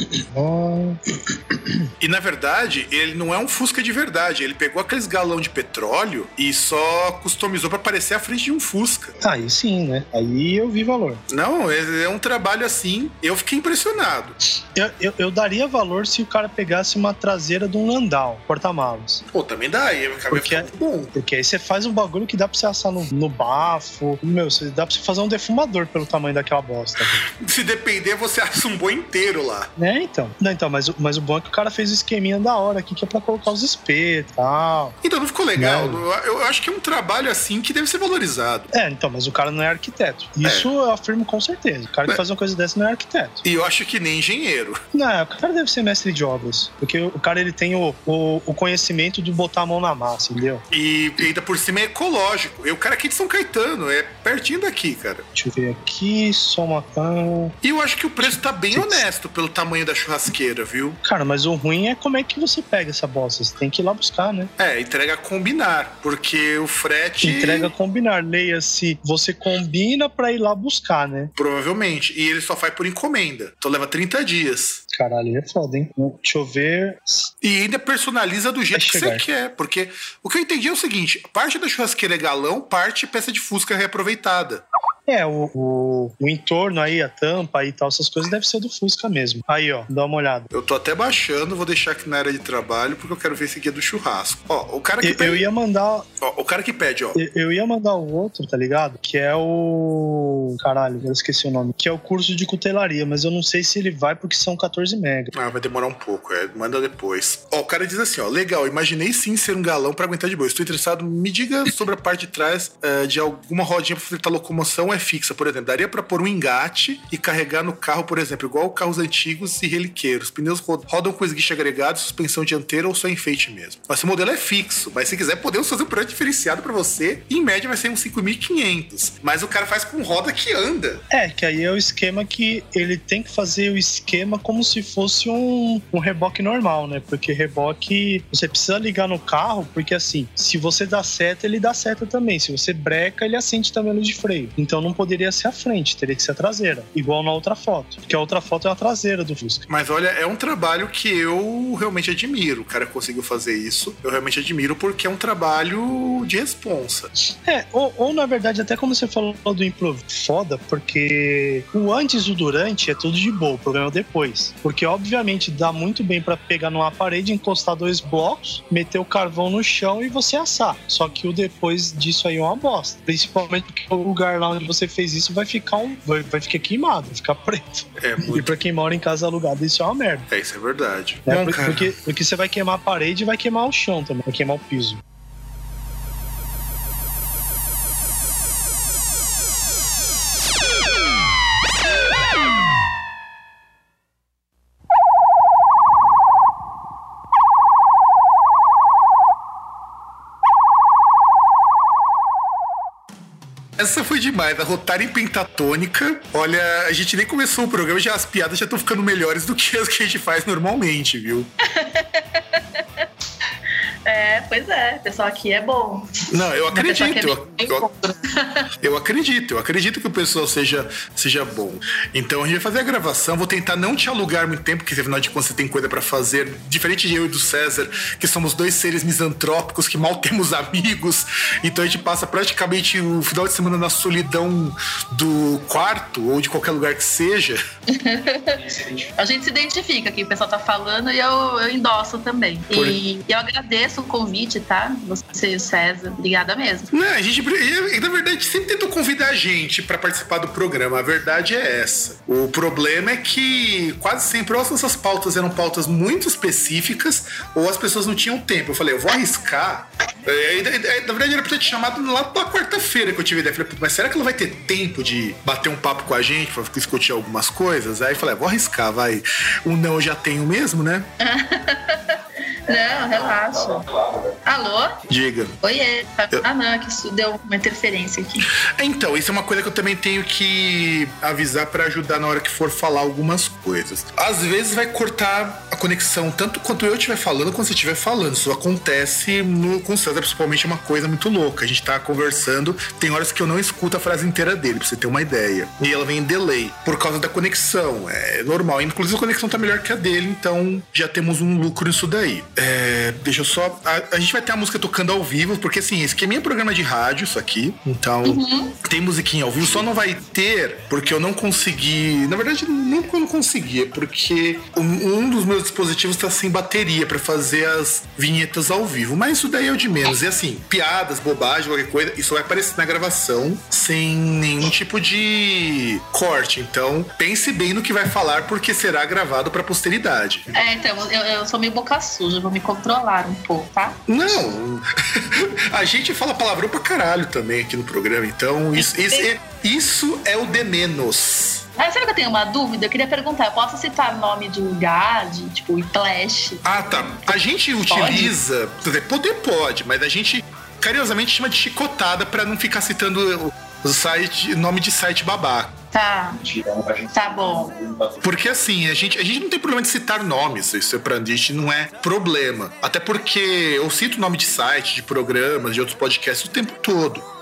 E na verdade, ele não é um Fusca de verdade. Ele pegou aqueles galão de petróleo e só customizou pra parecer a frente de um Fusca. Aí sim, né? Aí eu vi valor. Não, é, é um trabalho assim. Eu fiquei impressionado. Eu, eu, eu daria valor se o cara pegasse uma traseira de um Landau, porta-malas. Pô, também dá. Aí Porque- bom. Porque aí você faz um bagulho que dá pra você assar no, no bafo. Meu, você, dá pra você fazer um defumador pelo tamanho daquela bosta. Se depender, você assa um boi inteiro lá. né, então. Não, então, mas, o- mas o bom é que o cara fez o esqueminha da hora aqui, que é pra colocar os espetos e tal. Então não ficou legal. Não. Eu, eu acho que é um trabalho assim que deve ser valorizado. É, então, mas o cara não é arquiteto. Isso eu afirmo com certeza. O cara que É. faz uma coisa dessa não é arquiteto. E eu acho que nem engenheiro. Não, o cara deve ser mestre de obras. Porque o cara ele tem o, o, o conhecimento de botar a mão na massa, entendeu? E ainda por cima é ecológico. E o cara aqui de São Caetano, é pertinho daqui, cara. Deixa eu ver aqui, soma. ah. E eu acho que o preço tá bem honesto pelo tamanho da churrasqueira, viu? Cara, mas o ruim é como é que você pega essa bosta. Você tem que ir lá buscar, né? É, entrega a combinar, porque o frete. Entrega combinar. Leia-se, você combina pra ir lá buscar, né? Provavelmente. E ele só faz por encomenda. Então leva 30 dias. Caralho, é foda, hein? Deixa eu ver. E ainda personaliza do jeito que você quer. Porque o que eu entendi é o seguinte: parte da churrasqueira é galão, parte peça de fusca reaproveitada. É, o, o, o entorno aí, a tampa e tal, essas coisas deve ser do Fusca mesmo. Aí, ó, dá uma olhada. Eu tô até baixando, vou deixar aqui na área de trabalho, porque eu quero ver esse guia do churrasco. Ó, o cara que Eu, pede. eu ia mandar. ó, o cara que pede, ó. Eu eu ia mandar o outro, tá ligado? Que é o. Caralho, eu esqueci o nome. Que é o curso de cutelaria, mas eu não sei se ele vai porque são 14 mega. Ah, vai demorar um pouco, é. Manda depois. Ó, o cara diz assim, ó. Legal, imaginei sim ser um galão pra aguentar de boa. Estou interessado, me diga sobre a parte de trás eh, de alguma rodinha pra facilitar a locomoção. É é fixa, por exemplo. Daria para pôr um engate e carregar no carro, por exemplo, igual carros antigos e reliqueiros. Pneus rodam com esguicho agregado, suspensão dianteira ou só enfeite mesmo. Mas esse modelo é fixo, mas se quiser podemos fazer um projeto diferenciado para você. Em média vai ser uns 5.500, mas o cara faz com roda que anda. É, que aí é o esquema que ele tem que fazer o esquema como se fosse um, um reboque normal, né? Porque reboque você precisa ligar no carro, porque assim, se você dá seta, ele dá seta também. Se você breca, ele acende também no de freio. Então não poderia ser a frente, teria que ser a traseira. Igual na outra foto. Porque a outra foto é a traseira do Fusca. Mas olha, é um trabalho que eu realmente admiro. O cara conseguiu fazer isso. Eu realmente admiro porque é um trabalho de responsa. É, ou, ou na verdade, até como você falou do improviso, foda, porque o antes e o durante é tudo de boa, o problema é o depois. Porque obviamente dá muito bem para pegar numa parede, encostar dois blocos, meter o carvão no chão e você assar. Só que o depois disso aí é uma bosta. Principalmente porque o lugar lá onde você fez isso vai ficar um. vai, vai ficar queimado, vai ficar preto. É muito. E pra quem mora em casa alugada, isso é uma merda. É, isso é verdade. né? Bom, Por- cara, porque, porque você vai queimar a parede e vai queimar o chão também, vai queimar o piso. Essa foi demais, a em pentatônica. Olha, a gente nem começou o programa, já as piadas já estão ficando melhores do que as que a gente faz normalmente, viu? É, pois é. O pessoal aqui é bom. Não, eu aqui acredito. é Eu, eu-. Eu acredito, eu acredito que o pessoal seja, seja bom. Então a gente vai fazer a gravação, vou tentar não te alugar muito tempo, porque afinal de contas você tem coisa pra fazer. Diferente de eu e do César, que somos dois seres misantrópicos que mal temos amigos. Então a gente passa praticamente o final de semana na solidão do quarto ou de qualquer lugar que seja. A gente se identifica que o pessoal tá falando e eu, eu endosso também. Por- E eu agradeço o convite, tá? Você e o César. Obrigada mesmo. Não, a gente, na verdade, sempre tentou convidar a gente pra participar do programa. A verdade é essa. O problema é que quase sempre ou as nossas pautas eram pautas muito específicas ou as pessoas não tinham tempo. Eu falei, eu vou arriscar. É, e- e- na verdade, era pra ter te chamado lá pela quarta-feira que eu tive ideia. Eu Falei, "Putz, mas será que ela vai ter tempo de bater um papo com a gente pra discutir algumas coisas? Aí eu falei, ah, vou arriscar, vai. O não eu já tenho mesmo, né? Não, relaxa. Alô? Diga. Oiê. Eu- Ah, não, é que isso deu uma interferência aqui. Então, isso é uma coisa que eu também tenho que avisar pra ajudar na hora que for falar algumas coisas. Às vezes vai cortar a conexão, tanto quanto eu estiver falando, quanto você estiver falando. Isso acontece no, com o César, principalmente é uma coisa muito louca. A gente tá conversando, tem horas que eu não escuto a frase inteira dele, pra você ter uma ideia. E ela vem em delay, por causa da conexão. É normal. Inclusive a conexão tá melhor que a dele, então já temos um lucro nisso daí. É, deixa eu só. A, a gente vai ter a música tocando ao vivo, porque assim, esse aqui é meu programa de rádio, isso aqui. Então, tem musiquinha ao vivo, só não vai ter porque eu não consegui. Na verdade, nem eu não consegui, é porque um, um dos meus dispositivos tá sem bateria pra fazer as vinhetas ao vivo. Mas isso daí é o de menos. E assim, piadas, bobagem, qualquer coisa, isso vai aparecer na gravação sem nenhum tipo de corte. Então, pense bem no que vai falar, porque será gravado pra posteridade. É, então, eu, eu sou meio boca suja, vou me controlar um pouco, tá? Não, a gente fala palavrão pra caralho também aqui no programa, então isso, isso, é, isso é o de menos. Ah, sabe que eu tenho uma dúvida? Eu queria perguntar, eu posso citar nome de lugar, de tipo, Whiplash? Ah, tá. A gente utiliza. Quer dizer, poder pode, mas a gente carinhosamente chama de chicotada pra não ficar citando o- o site, nome de site babaca. Tá, tá bom. Porque assim, a gente, a gente não tem problema de citar nomes, isso é pra gente não é problema. Até porque eu cito nome de site, de programas, de outros podcasts o tempo todo.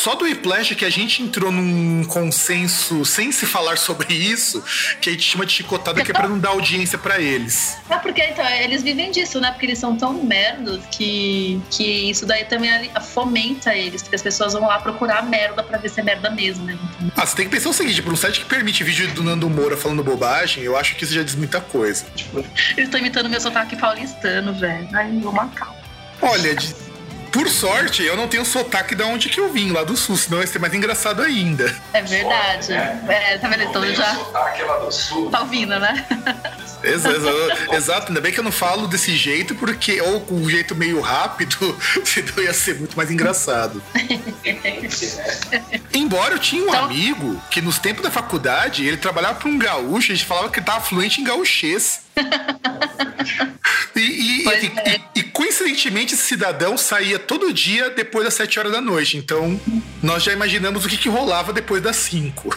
Só do Whiplash que a gente entrou num consenso sem se falar sobre isso, que a gente chama de chicotada, que é pra não dar audiência pra eles. É porque então, eles vivem disso, né? Porque eles são tão merdas que, que isso daí também fomenta eles, porque as pessoas vão lá procurar merda pra ver se é merda mesmo, né? Então, Ah, você tem que pensar o seguinte, por um site que permite vídeo do Nando Moura falando bobagem, eu acho que isso já diz muita coisa. eles estão imitando meu sotaque paulistano, velho. Ai, vou matar. Olha, de- por sorte, eu não tenho sotaque de onde que eu vim, lá do sul, senão ia ser mais engraçado ainda. É verdade. É, tá vendo? Então já Aquela do sul. tá ouvindo, né? Exato, exato, ainda bem que eu não falo desse jeito, porque, ou com um jeito meio rápido, senão ia ser muito mais engraçado. Embora eu tinha um Então- amigo que nos tempos da faculdade, ele trabalhava para um gaúcho, a gente falava que ele tava fluente em gaúchês. E, e- e- é. e- coincidentemente esse cidadão saía todo dia depois das 7 horas da noite. Então nós já imaginamos o que, que rolava depois das 5.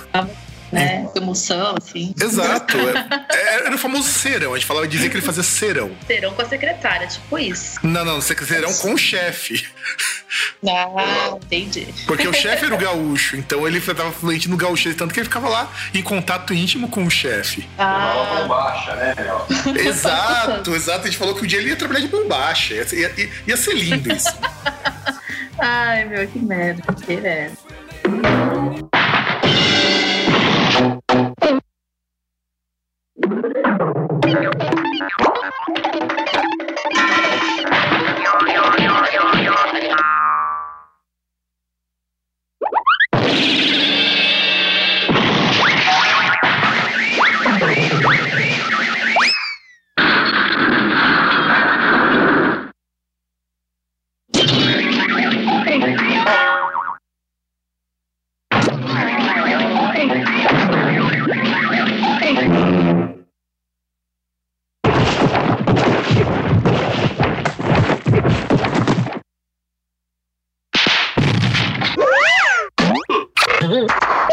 Né? Emoção, assim. Exato. É- Era o famoso serão. A gente falava dizer que ele fazia serão. Serão com a secretária, tipo isso. Não, não, serão com o chefe. Ah, entendi. Porque o chefe era o gaúcho, então ele estava fluente no gaúcho, tanto que ele ficava lá em contato íntimo com o chefe. Ah, bombacha, né? Exato, exato. A gente falou que um dia ele ia trabalhar de bombacha. Ia, ia- ia- ia ser lindo isso. ai, meu, que merda. Que merda. E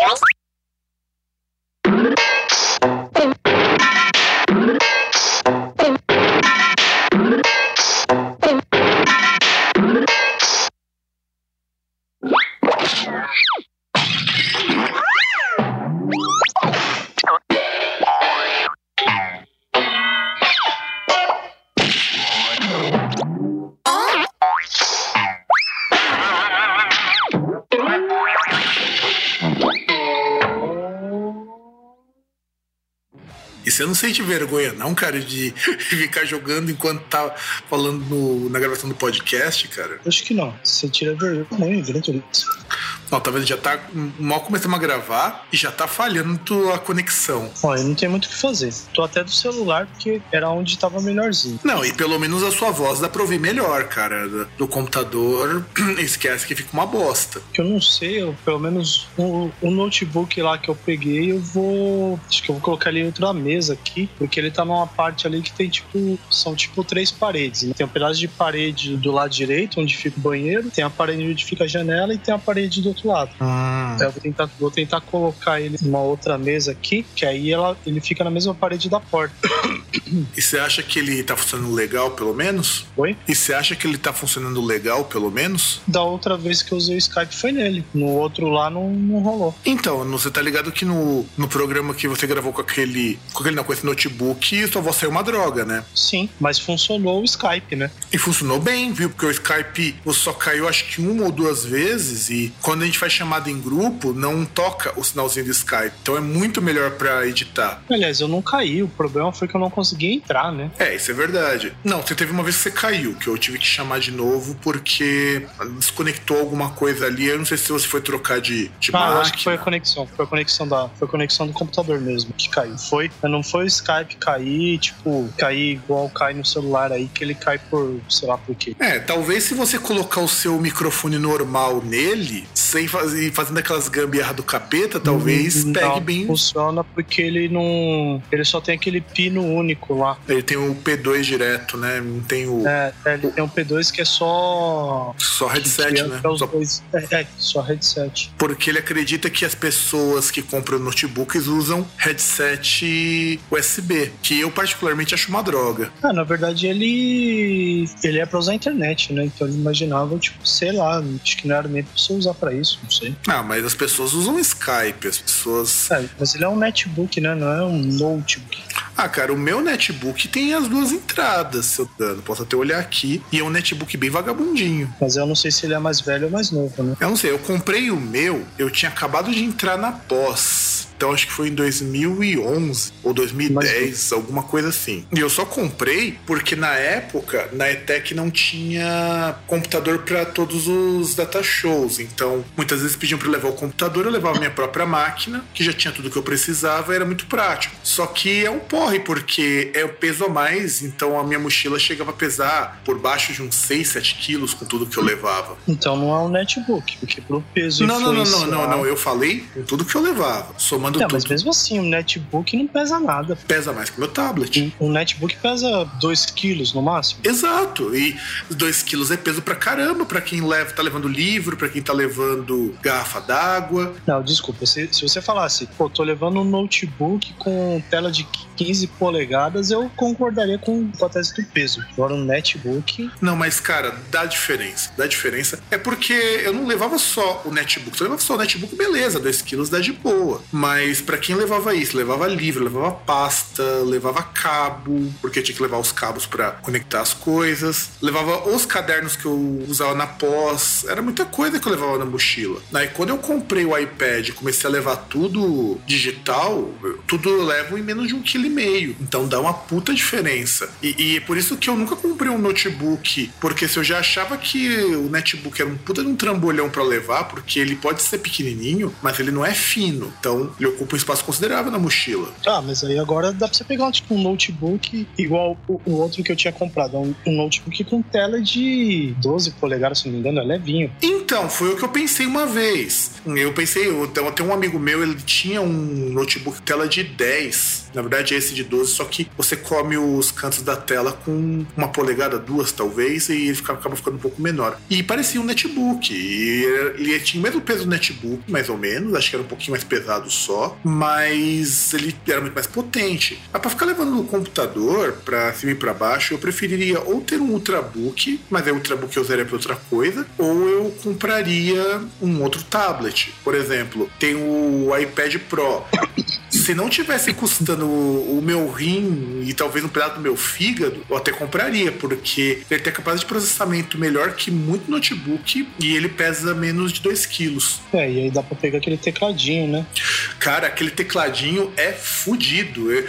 Okay. Vergonha, não, cara, de ficar jogando enquanto tá falando no- na gravação do podcast, cara? Acho que não. Você tira vergonha em Gran Não, talvez já tá. Mal começamos a gravar e já tá falhando a conexão. Eu não tenho muito o que fazer. Tô até do celular porque era onde tava melhorzinho. Não, e pelo menos a sua voz dá pra ouvir melhor, cara. Do, do computador, esquece que fica uma bosta. Eu não sei, eu, pelo menos o, o notebook lá que eu peguei, eu vou. Acho que eu vou colocar ele em outra mesa aqui, porque ele tá numa parte ali que tem tipo. São tipo três paredes. né? Tem um pedaço de parede do lado direito, onde fica o banheiro, tem a parede onde fica a janela e tem a parede do outro lado. Então eu vou tentar, vou tentar colocar ele numa outra mesa aqui, que aí ela, ele fica na mesma parede da porta. E você acha que ele tá funcionando legal, pelo menos? Oi? E você acha que ele tá funcionando legal, pelo menos? Da outra vez que eu usei o Skype foi nele. No outro lá não, não rolou. Então, você tá ligado que no, no programa que você gravou com aquele. Com aquele não, com esse notebook, sua voz saiu uma droga, né? Sim, mas funcionou o Skype, né? E funcionou bem, viu? Porque o Skype só caiu acho que uma ou duas vezes e quando a gente faz chamada em grupo, não toca o sinalzinho do Skype. Então é muito melhor pra editar. Aliás, eu não caí. O problema foi que eu não consegui entrar, né? É, isso é verdade. Não, você teve uma vez que você caiu, que eu tive que chamar de novo porque desconectou alguma coisa ali. Eu não sei se você foi trocar de, de Ah, eu máquina. acho que foi a conexão. Foi a conexão da. Foi a conexão do computador mesmo que caiu. Foi. Não foi o Skype cair, tipo, cair igual cai no celular aí, que ele cai por, sei lá por quê. É, talvez se você colocar o seu microfone normal nele, sem fazer fazendo aquelas gambiarra do capeta, talvez Não pegue bem. Funciona porque ele não. Ele só tem aquele pino único lá. Ele tem o P2 direto, né? Não tem o É, é, ele tem um P2 que é só. só headset, que é, né? é Só- dois. É, é, só headset. Porque ele acredita que as pessoas que compram notebooks usam headset USB, que eu particularmente acho uma droga. Ah, na verdade ele. Ele é pra usar a internet, né? Então ele imaginava, tipo, sei lá, acho que não era nem pra você usar pra isso, não sei. Ah, mas as pessoas usam Skype, as pessoas. É, mas ele é um netbook, né? Não é um notebook. Ah, cara, o meu netbook tem as duas entradas, se eu dano. Posso até olhar aqui. E é um netbook bem vagabundinho. Mas eu não sei se ele é mais velho ou mais novo, né? Eu não sei, eu comprei o meu, eu tinha acabado de entrar na pós. Então acho que foi em 2011 ou 2010, alguma coisa assim. E eu só comprei porque na época, na ETEC não tinha computador para todos os data shows. Então, muitas vezes pediam para levar o computador, eu levava minha própria máquina, que já tinha tudo que eu precisava, era muito prático. Só que é um porre, porque é o peso a mais, então a minha mochila chegava a pesar por baixo de uns 6, 7 quilos com tudo que eu levava. Então não é um netbook, porque pro peso Não, não, não, não, não, não, eu falei com tudo que eu levava, somando Não, mas tudo. mesmo assim, um netbook não pesa nada. Pesa mais que meu tablet. Um, netbook pesa 2 quilos no máximo. Exato, e 2 quilos é peso pra caramba pra quem leva, tá levando livro, pra quem tá levando garrafa d'água. Não, desculpa, se, se você falasse, pô, tô levando um notebook com tela de 15 polegadas, eu concordaria com a tese do peso. Agora um netbook, Não, mas cara, dá diferença. Dá diferença. É porque eu não levava só o netbook. Se eu levava só o netbook, beleza, 2 quilos dá de boa. Mas pra quem levava isso, levava livro, levava pasta, levava cabo, porque tinha que levar os cabos pra conectar as coisas. Levava os cadernos que eu usava na pós. Era muita coisa que eu levava na mochila. Aí quando eu comprei o iPad e comecei a levar tudo digital, tudo eu levo em menos de um quilo e meio. Então dá uma puta diferença. E, e é por isso que eu nunca comprei um notebook, porque se eu já achava que o netbook era um puta de um trambolhão pra levar, porque ele pode ser pequenininho, mas ele não é fino. Então ele ocupa um espaço considerável na mochila. Ah, mas aí agora dá pra você pegar tipo, um notebook igual o, o outro que eu tinha comprado. Um, um notebook com tela de 12 polegadas, se não me engano, é levinho. Então, foi o que eu pensei uma vez. Eu pensei, eu tenho um amigo meu, ele tinha um notebook tela de 10. Na verdade, é esse de 12, só que você come os cantos da tela com uma polegada, duas talvez, e ele fica- acaba ficando um pouco menor. E parecia um netbook. E ele tinha o mesmo peso do netbook, mais ou menos. Acho que era um pouquinho mais pesado só. Mas ele era muito mais potente. Mas pra ficar levando no computador, pra cima e pra baixo, eu preferiria ou ter um Ultrabook, mas é Ultrabook eu usaria pra outra coisa, ou eu compraria um outro tablet. Por exemplo, tem o iPad Pro. Se não tivesse custando o, o meu rim e talvez um pedaço do meu fígado, eu até compraria, porque ele tem capacidade de processamento melhor que muito notebook e ele pesa menos de 2 quilos. É, e aí dá pra pegar aquele tecladinho, né? Cara, aquele tecladinho é fudido. É,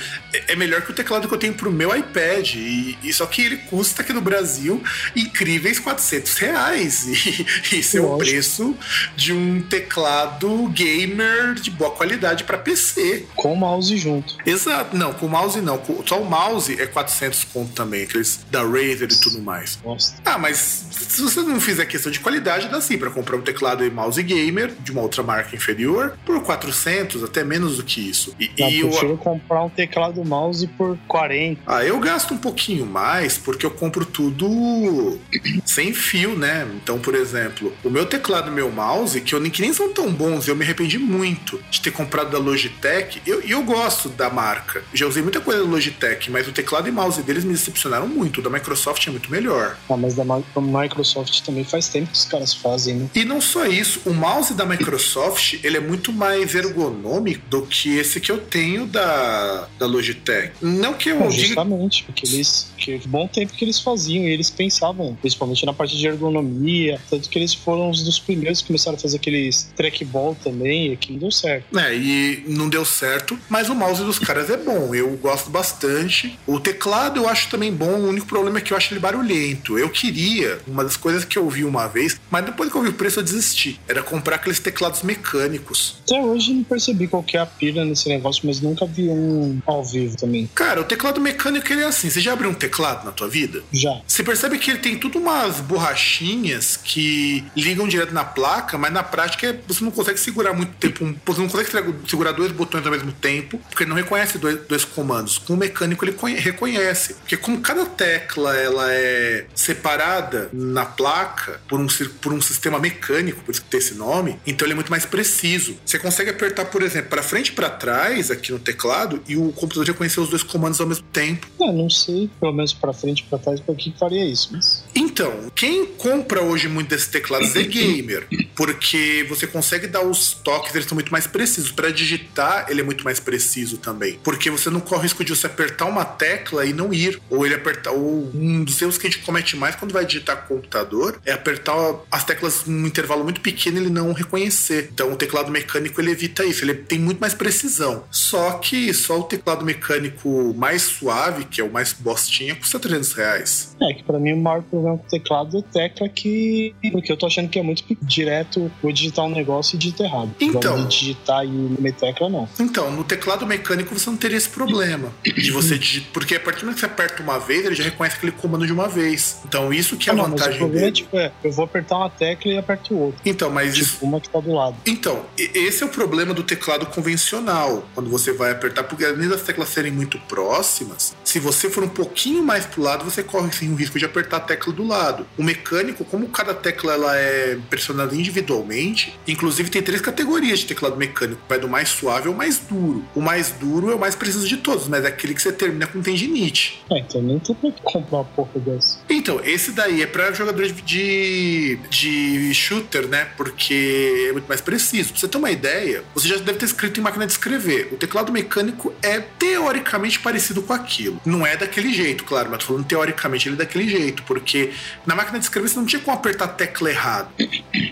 é melhor que o teclado que eu tenho pro meu iPad. E, e só que ele custa aqui no Brasil incríveis 400 reais. E isso é o preço de um teclado gamer de boa qualidade para PC. Com o mouse junto. Exato. Não, com o mouse não. Só o mouse é 400 conto também. Aqueles da Razer e tudo mais. Nossa. Ah, mas se você não fizer questão de qualidade, dá sim pra comprar um teclado e mouse gamer de uma outra marca inferior por 400, até menos do que isso. E, Não, e eu, prefiro comprar um teclado mouse por 40. ah, eu gasto um pouquinho mais porque eu compro tudo sem fio, né? Então, por exemplo, o meu teclado e meu mouse, que, eu, nem- que nem são tão bons, eu me arrependi muito de ter comprado da Logitech. E eu, eu gosto da marca. Já usei muita coisa da Logitech, mas o teclado e mouse deles me decepcionaram muito. O da Microsoft é muito melhor. Ah, mas da da Microsoft também faz tempo que os caras fazem, né? E não só isso, o mouse da Microsoft ele é muito mais ergonômico do que esse que eu tenho da, da Logitech. Não que eu Não, diga justamente, porque eles. Que bom tempo que eles faziam e eles pensavam, principalmente na parte de ergonomia. Tanto que eles foram os dos primeiros que começaram a fazer aqueles trackball também, e aquilo deu certo. É, e não deu certo, mas o mouse dos caras é bom, eu gosto bastante. O teclado eu acho também bom, o único problema é que eu acho ele barulhento. Eu queria, uma das coisas que eu vi uma vez, mas depois que eu vi o preço eu desisti, era comprar aqueles teclados mecânicos. Até hoje não percebi qual que é a pilha nesse negócio, mas nunca vi um ao vivo também. Cara, o teclado mecânico ele é assim, você já abriu um teclado na tua vida? Já. Você percebe que ele tem tudo umas borrachinhas que ligam direto na placa, mas na prática você não consegue segurar muito tempo. Você não consegue segurar dois botões ao mesmo tempo, porque ele não reconhece dois, dois comandos. Com o mecânico ele conhe- reconhece. Porque como cada tecla ela é separada na placa por um, por um sistema mecânico, por isso que tem esse nome, então ele é muito mais preciso. Você consegue apertar, por exemplo, para frente e para trás aqui no teclado e o computador reconhecer os dois comandos ao mesmo tempo. É, não sei, pelo menos pra frente e pra trás, que que faria isso. Mas... Então, quem compra hoje muito desses teclados é gamer, porque você consegue dar os toques, eles são muito mais precisos. Para digitar, ele é muito mais preciso também, porque você não corre o risco de você apertar uma tecla e não ir, ou ele apertar, ou um dos erros que a gente comete mais quando vai digitar computador é apertar as teclas num intervalo muito pequeno e ele não reconhecer. Então o teclado mecânico ele evita isso, ele tem muito mais precisão. Só que só o teclado mecânico mais suave, que é o mais bostinha, custa 300 reais. É, que pra mim o maior problema com o teclado é tecla que. Porque eu tô achando que é muito direto vou digitar um negócio e digitar errado. Então. Digitar e meter tecla, não. Então, no teclado mecânico você não teria esse problema de você digitar, porque a partir do momento que você aperta uma vez, ele já reconhece aquele comando de uma vez. Então, isso que é Ah, não, mas o vantagem problema é, dele. tipo, é, eu vou apertar uma tecla e aperto o outro. Então, mas isso Tipo, uma que tá do lado. Então, esse é o problema do teclado convencional, quando você vai apertar, porque além das teclas serem muito próximas, se você for um pouquinho mais pro lado, você corre sim, o risco de apertar a tecla do lado. O mecânico, como cada tecla ela é pressionada individualmente, inclusive tem três categorias de teclado mecânico, vai do mais suave ao mais duro. O mais duro é o mais preciso de todos, mas é aquele que você termina com tendinite. É, então nem tem pra que comprar uma porra dessa. Então, esse daí é para jogadores de, de shooter, né? Porque é muito mais preciso. Pra você ter uma ideia, você já deve ter escrito em máquina de escrever. O teclado mecânico é teoricamente parecido com aquilo. Não é daquele jeito, claro, mas tô falando teoricamente ele é daquele jeito, porque na máquina de escrever você não tinha como apertar a tecla errado.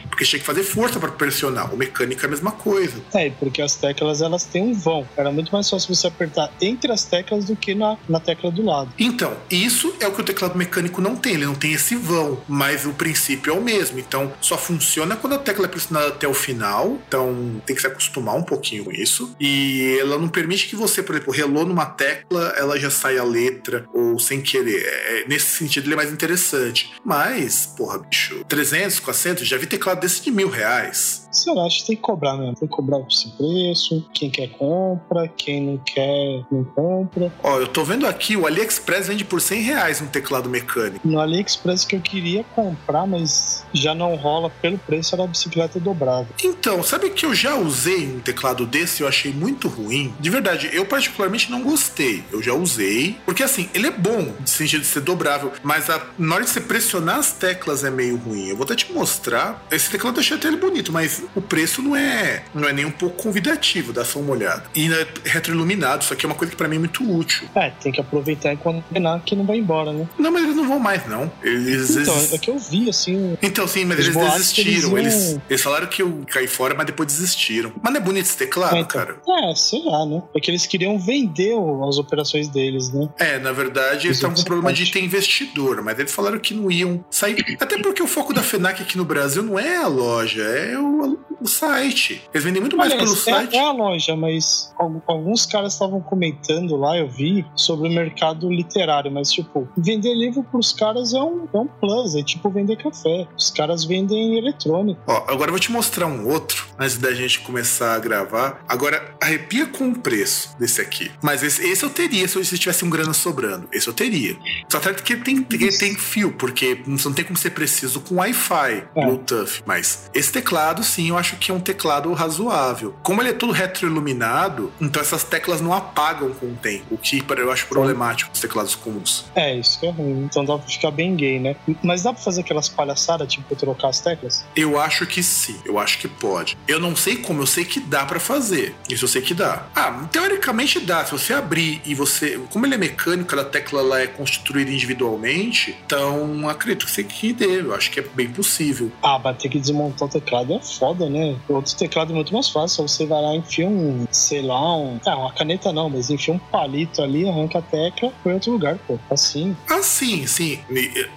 Porque tinha que fazer força para pressionar. O mecânico é a mesma coisa. É, porque as teclas elas têm um vão. Era muito mais fácil você apertar entre as teclas do que na, na tecla do lado. Então, isso é o que o teclado mecânico não tem, ele não tem esse vão, mas o princípio é o mesmo. Então, só funciona quando a tecla é pressionada até o final. Então, tem que se acostumar um pouquinho com isso. E ela não permite que você, por exemplo, relou numa tecla, ela já sai a letra, ou sem querer. É, nesse sentido, ele é mais interessante. Mas, porra, bicho, 300, 400, já vi teclado desse de mil reais. Sei lá, acho que tem que cobrar mesmo. Tem que cobrar esse preço. Quem quer compra, quem não quer não compra. Ó, eu tô vendo aqui, o AliExpress vende por 100 reais um teclado mecânico. No AliExpress que eu queria comprar, mas já não rola pelo preço, era a bicicleta dobrável. Então, sabe que eu já usei um teclado desse e eu achei muito ruim? De verdade, eu particularmente não gostei. Eu já usei. Porque assim, ele é bom, no sentido de ser dobrável, mas a, na hora de você pressionar as teclas é meio ruim. Eu vou até te mostrar. Esse teclado eu achei até ele bonito, mas o preço não é, não é nem um pouco convidativo, dá só uma olhada. E é retroiluminado, isso aqui é uma coisa que pra mim é muito útil. É, tem que aproveitar e combinar que não vai embora, né? Não, mas eles não vão mais, não. Eles. Então, eles- é que eu vi, assim, Então, sim, mas eles desistiram. eles iam- eles falaram que eu caí fora, mas depois desistiram. Mas não é bonito esse teclado, É, então. cara? É, sei lá, né? É que eles queriam vender as operações deles, né? É, na verdade, eles estavam com é problema de ter investidor, mas eles falaram que não iam sair. Até porque o foco da FENAC aqui no Brasil não é a loja, é o, o site. Eles vendem muito mais Aliás, pelo é, site. é a loja, mas al- alguns caras estavam comentando lá, eu vi, sobre o mercado literário, mas tipo, vender livro pros caras é um, é um plus, é tipo vender café. Os caras vendem eletrônico. Ó, agora eu vou te mostrar um outro, antes da gente começar a gravar. Agora, arrepia com o preço desse aqui. Mas esse, esse eu teria se eu se tivesse um grana sobrando. Esse eu teria. Só certo que ele tem, ele tem fio, porque não não tem como ser preciso com Wi-Fi, É. Bluetooth. Mas esse teclado, sim, eu acho que é um teclado razoável. Como ele é todo retroiluminado, então essas teclas não apagam com o tempo, o que eu acho problemático nos teclados comuns. É, isso que é ruim. Então dá pra ficar bem gay, né? Mas dá pra fazer aquelas palhaçadas, tipo, trocar as teclas? Eu acho que sim, eu acho que pode. Eu não sei como, eu sei que dá pra fazer. Isso eu sei que dá. Ah, teoricamente dá. Se você abrir e você. Como ele é mecânico, cada tecla lá é constituída individualmente, então acredito que você que dê. Eu acho que é bem possível. Ah, mas ter que desmontar o teclado é foda, né? Outro teclado é muito mais fácil. Você vai lá, enfia um, sei lá, um. Ah, uma caneta não, mas enfia um palito ali, arranca a tecla, põe em outro lugar, pô. Assim. Ah, sim, sim.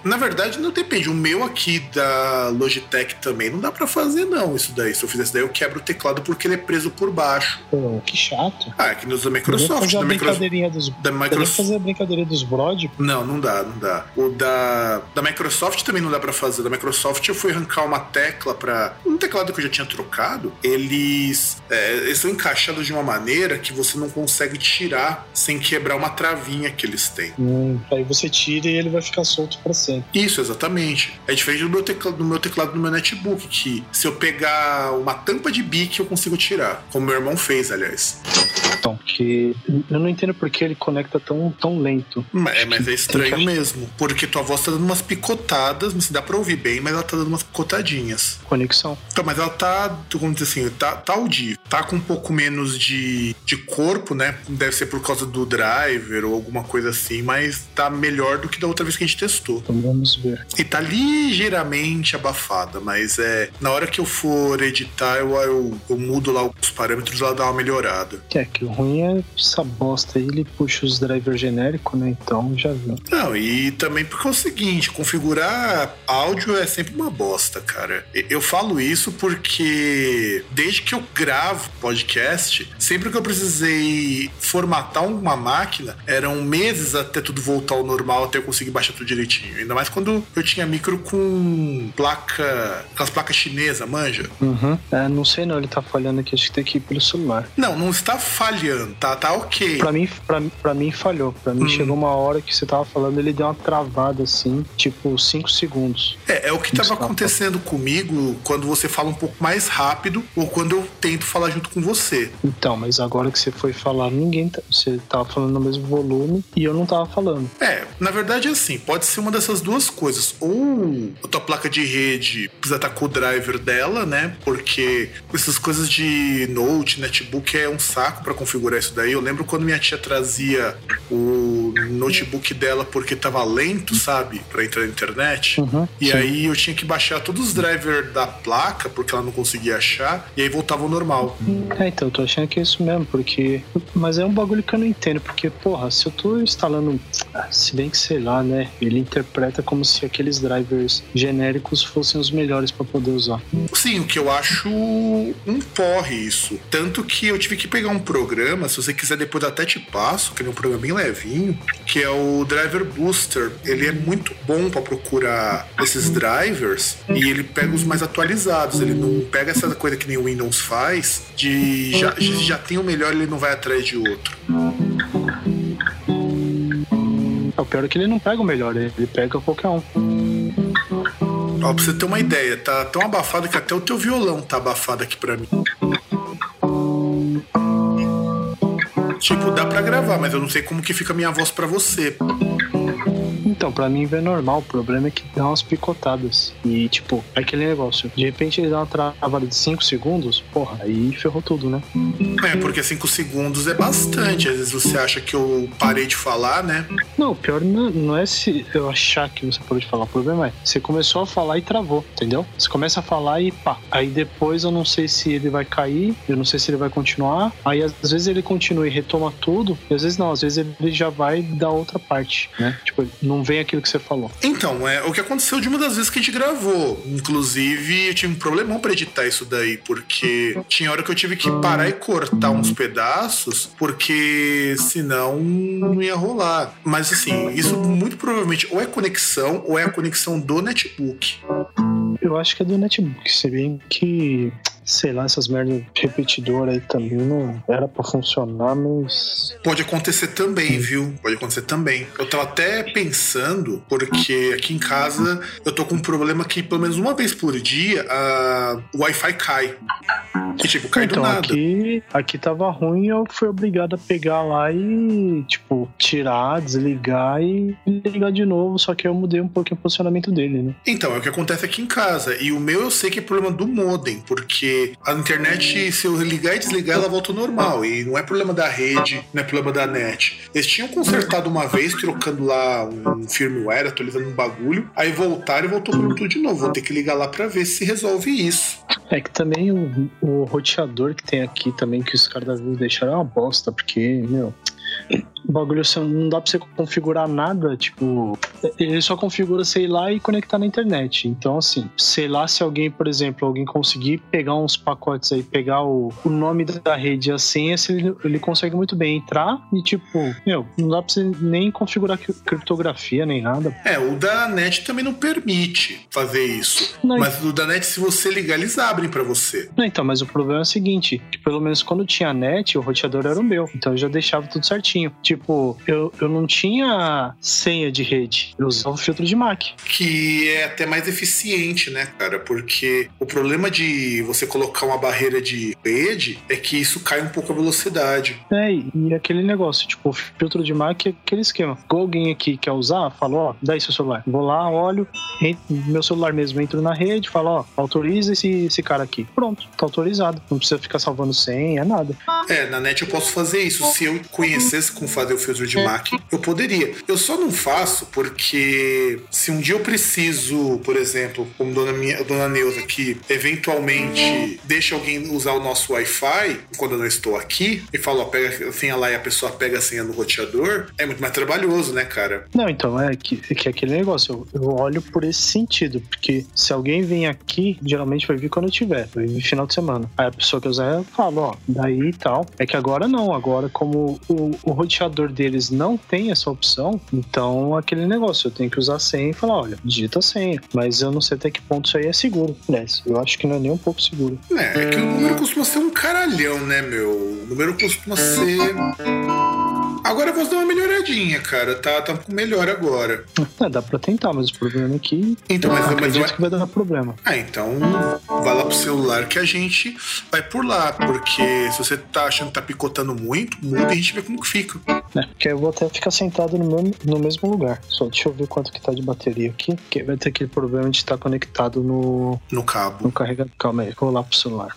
Na verdade, não depende. O meu aqui da Logitech também não dá pra fazer, não. Isso daí. Se eu fizer isso daí, eu quebro o teclado porque ele é preso por baixo. Pô, que chato. Ah, aqui nos da Microsoft. fazer a Da Microsoft. brincadeirinha dos. Da Microsoft. fazer a brincadeira dos Brod. Não, não dá, não dá. O da, da Microsoft também não dá pra fazer. Da Microsoft eu fui arrancar uma tecla pra. Um teclado que eu já tinha trocado. Eles, é, eles são encaixados de uma maneira que você não consegue tirar sem quebrar uma travinha que eles têm. Hum, aí você tira e ele vai ficar solto pra sempre. Isso, exatamente. É diferente do meu, teclado, do meu teclado no meu netbook, que se eu pegar uma tampa de bique eu consigo tirar. Como meu irmão fez, aliás. Então, porque eu não entendo por que ele conecta tão, tão lento. É, mas é estranho mesmo. Porque tua voz tá dando umas picotadas, não se dá pra ouvir bem, mas ela tá dando umas picotadinhas. Conexão. Então, mas ela tá, como dizer assim, tá, tá audível. Tá com um pouco menos de, de corpo, né? Deve ser por causa do driver ou alguma coisa assim, mas tá melhor do que da outra vez que a gente testou. Então vamos ver. E tá ligeiramente abafada, mas é. Na hora que eu for editar, eu, eu, eu mudo lá os parâmetros, ela dá uma melhorada. É, que o ruim é essa bosta aí, ele puxa os drivers genéricos, né? Então já viu. Não, e também porque é o seguinte, configurar áudio é sempre uma bosta, cara. Eu falo isso porque desde que eu gravo podcast, sempre que eu precisei formatar uma máquina, eram meses até tudo voltar ao normal, até eu conseguir baixar tudo direitinho. Ainda mais quando eu tinha micro com placa, aquelas placas chinesas, manja? Uhum. É, não sei não, ele tá falhando aqui, acho que tem que ir pelo celular. Não, não está falhando, tá, tá ok. Pra mim, pra, pra mim falhou. Pra mim Hum. chegou uma hora que você tava falando, ele deu uma travada assim, tipo 5 segundos. É, é o que Desculpa. acontecendo comigo quando você fala um pouco mais rápido ou quando eu tento falar junto com você. Então, mas agora que você foi falar, ninguém. Tá, você tava falando no mesmo volume e eu não tava falando. É, na verdade é assim, pode ser uma dessas duas coisas. Ou a tua placa de rede precisa estar com o driver dela, né? Porque essas coisas de note, netbook é um saco pra configurar isso daí. Eu lembro quando minha tia trazia o notebook dela porque tava lento, sabe? Pra entrar na internet. Uhum, E sim. aí eu tinha que baixar todos os drivers da placa, porque ela não conseguia achar, e aí voltava ao normal. É, então, eu tô achando que é isso mesmo, porque. Mas é um bagulho que eu não entendo, porque, porra, se eu tô instalando. ah, Se bem que sei lá, né? Ele interpreta como se aqueles drivers genéricos fossem os melhores pra poder usar. Sim, o que eu acho um porre isso. Tanto que eu tive que pegar um programa, se você quiser depois até te passo, que é um programa bem levinho, que é o Driver Booster. Ele é muito bom pra procurar esses drivers e ele pega os mais atualizados. Ele não pega essa coisa que nem o Windows faz, de já, já tem o melhor, ele não vai atrás de outro. É, O pior é que ele não pega o melhor, ele pega qualquer um. Ó, pra você ter uma ideia, tá tão abafado que até o teu violão tá abafado aqui pra mim. Tipo, dá pra gravar, mas eu não sei como que fica a minha voz pra você. Então, pra mim é normal, o problema é que dá umas picotadas. E, tipo, é aquele negócio. De repente ele dá uma travada de 5 segundos, porra, aí ferrou tudo, né? É, porque 5 segundos é bastante. Às vezes você acha que eu parei de falar, né? Não, o pior não, não é se eu achar que você parou de falar. O problema é, você começou a falar e travou, entendeu? Você começa a falar e pá. Aí depois eu não sei se ele vai cair, eu não sei se ele vai continuar. Aí às vezes ele continua e retoma tudo, e às vezes não, às vezes ele já vai da outra parte, né? Tipo, não vem aquilo que você falou. Então, é o que aconteceu de uma das vezes que a gente gravou. Inclusive, eu tive um problemão pra editar isso daí, porque tinha hora que eu tive que parar e cortar uns pedaços, porque senão não ia rolar. Mas assim, isso muito provavelmente ou é conexão ou é a conexão do netbook. Eu acho que é do netbook, se bem que. Sei lá, essas merdas repetidoras aí também não era pra funcionar, mas. Pode acontecer também, viu? Pode acontecer também. Eu tava até pensando, porque aqui em casa eu tô com um problema que pelo menos uma vez por dia a... o Wi-Fi cai. E tipo, cai do então, nada. aqui, aqui tava ruim eu fui obrigado a pegar lá e, tipo, tirar, desligar e ligar de novo. Só que eu mudei um pouquinho o posicionamento dele, né? Então, é o que acontece aqui em casa. E o meu eu sei que é problema do modem, porque a internet, se eu ligar e desligar, ela volta ao normal. E não é problema da rede, não é problema da net. Eles tinham consertado uma vez, trocando lá um firmware, atualizando um bagulho, aí voltaram e voltou pro tudo de novo. Vou ter que ligar lá pra ver se resolve isso. É que também o, o roteador que tem aqui também, que os caras às vezes deixaram é uma bosta, porque, meu. Bagulho assim, não dá pra você configurar nada, tipo. Ele só configura, sei lá, e conectar na internet. Então, assim, sei lá se alguém, por exemplo, alguém conseguir pegar uns pacotes aí, pegar o, o nome da rede e a senha, se ele, ele consegue muito bem entrar e, tipo, meu, não dá pra você nem configurar cri- criptografia nem nada. É, o da net também não permite fazer isso. Não, Mas o da net, se você ligar, eles abrem pra você. Não, então, mas o problema é o seguinte: que pelo menos quando tinha net, o roteador era o meu. Então eu já deixava tudo certinho. Tipo, tipo, eu, eu não tinha senha de rede, eu usava filtro de MAC. Que é até mais eficiente, né, cara? Porque o problema de você colocar uma barreira de rede é que isso cai um pouco a velocidade. É, e aquele negócio, tipo, filtro de MAC é aquele esquema. Alguém aqui quer usar, fala, ó, dá aí seu celular. Vou lá, olho, meu celular mesmo, entro na rede, falo, ó, autoriza esse, esse cara aqui. Pronto, tá autorizado. Não precisa ficar salvando senha, nada. É, na net eu posso fazer isso. Se eu conhecesse como fazer o filtro de MAC, eu poderia. Eu só não faço porque se um dia eu preciso, por exemplo, como dona, minha, dona Neuza, que eventualmente deixa alguém usar o nosso Wi-Fi quando eu não estou aqui e fala, ó, pega a senha lá e a pessoa pega a senha no roteador, é muito mais trabalhoso, né, cara? Não, então, é que, é que aquele negócio, eu, eu olho por esse sentido, porque se alguém vem aqui, geralmente vai vir quando eu tiver, vai vir final de semana. Aí a pessoa que usar, eu falo, ó, daí e tal. É que agora não, agora como o, o roteador deles não tem essa opção, então aquele negócio, eu tenho que usar a senha e falar, olha, digita a senha. Mas eu não sei até que ponto isso aí é seguro. Né? Eu acho que não é nem um pouco seguro. É, é que o número costuma ser um caralhão, né, meu? O número costuma ser. Agora eu vou dar uma melhoradinha, cara. Tá, tá melhor agora. É, dá pra tentar, mas o problema é que. Então, mas, acredito mas que vai dar problema. Ah, então vai lá pro celular que a gente vai por lá. Porque se você tá achando que tá picotando muito, muda e a gente vê como que fica. É, porque eu vou até ficar sentado no, meu, no mesmo lugar. Só deixa eu ver quanto que tá de bateria aqui. Porque vai ter aquele problema de estar conectado no. No cabo. No carregador. Calma aí, vou lá pro celular.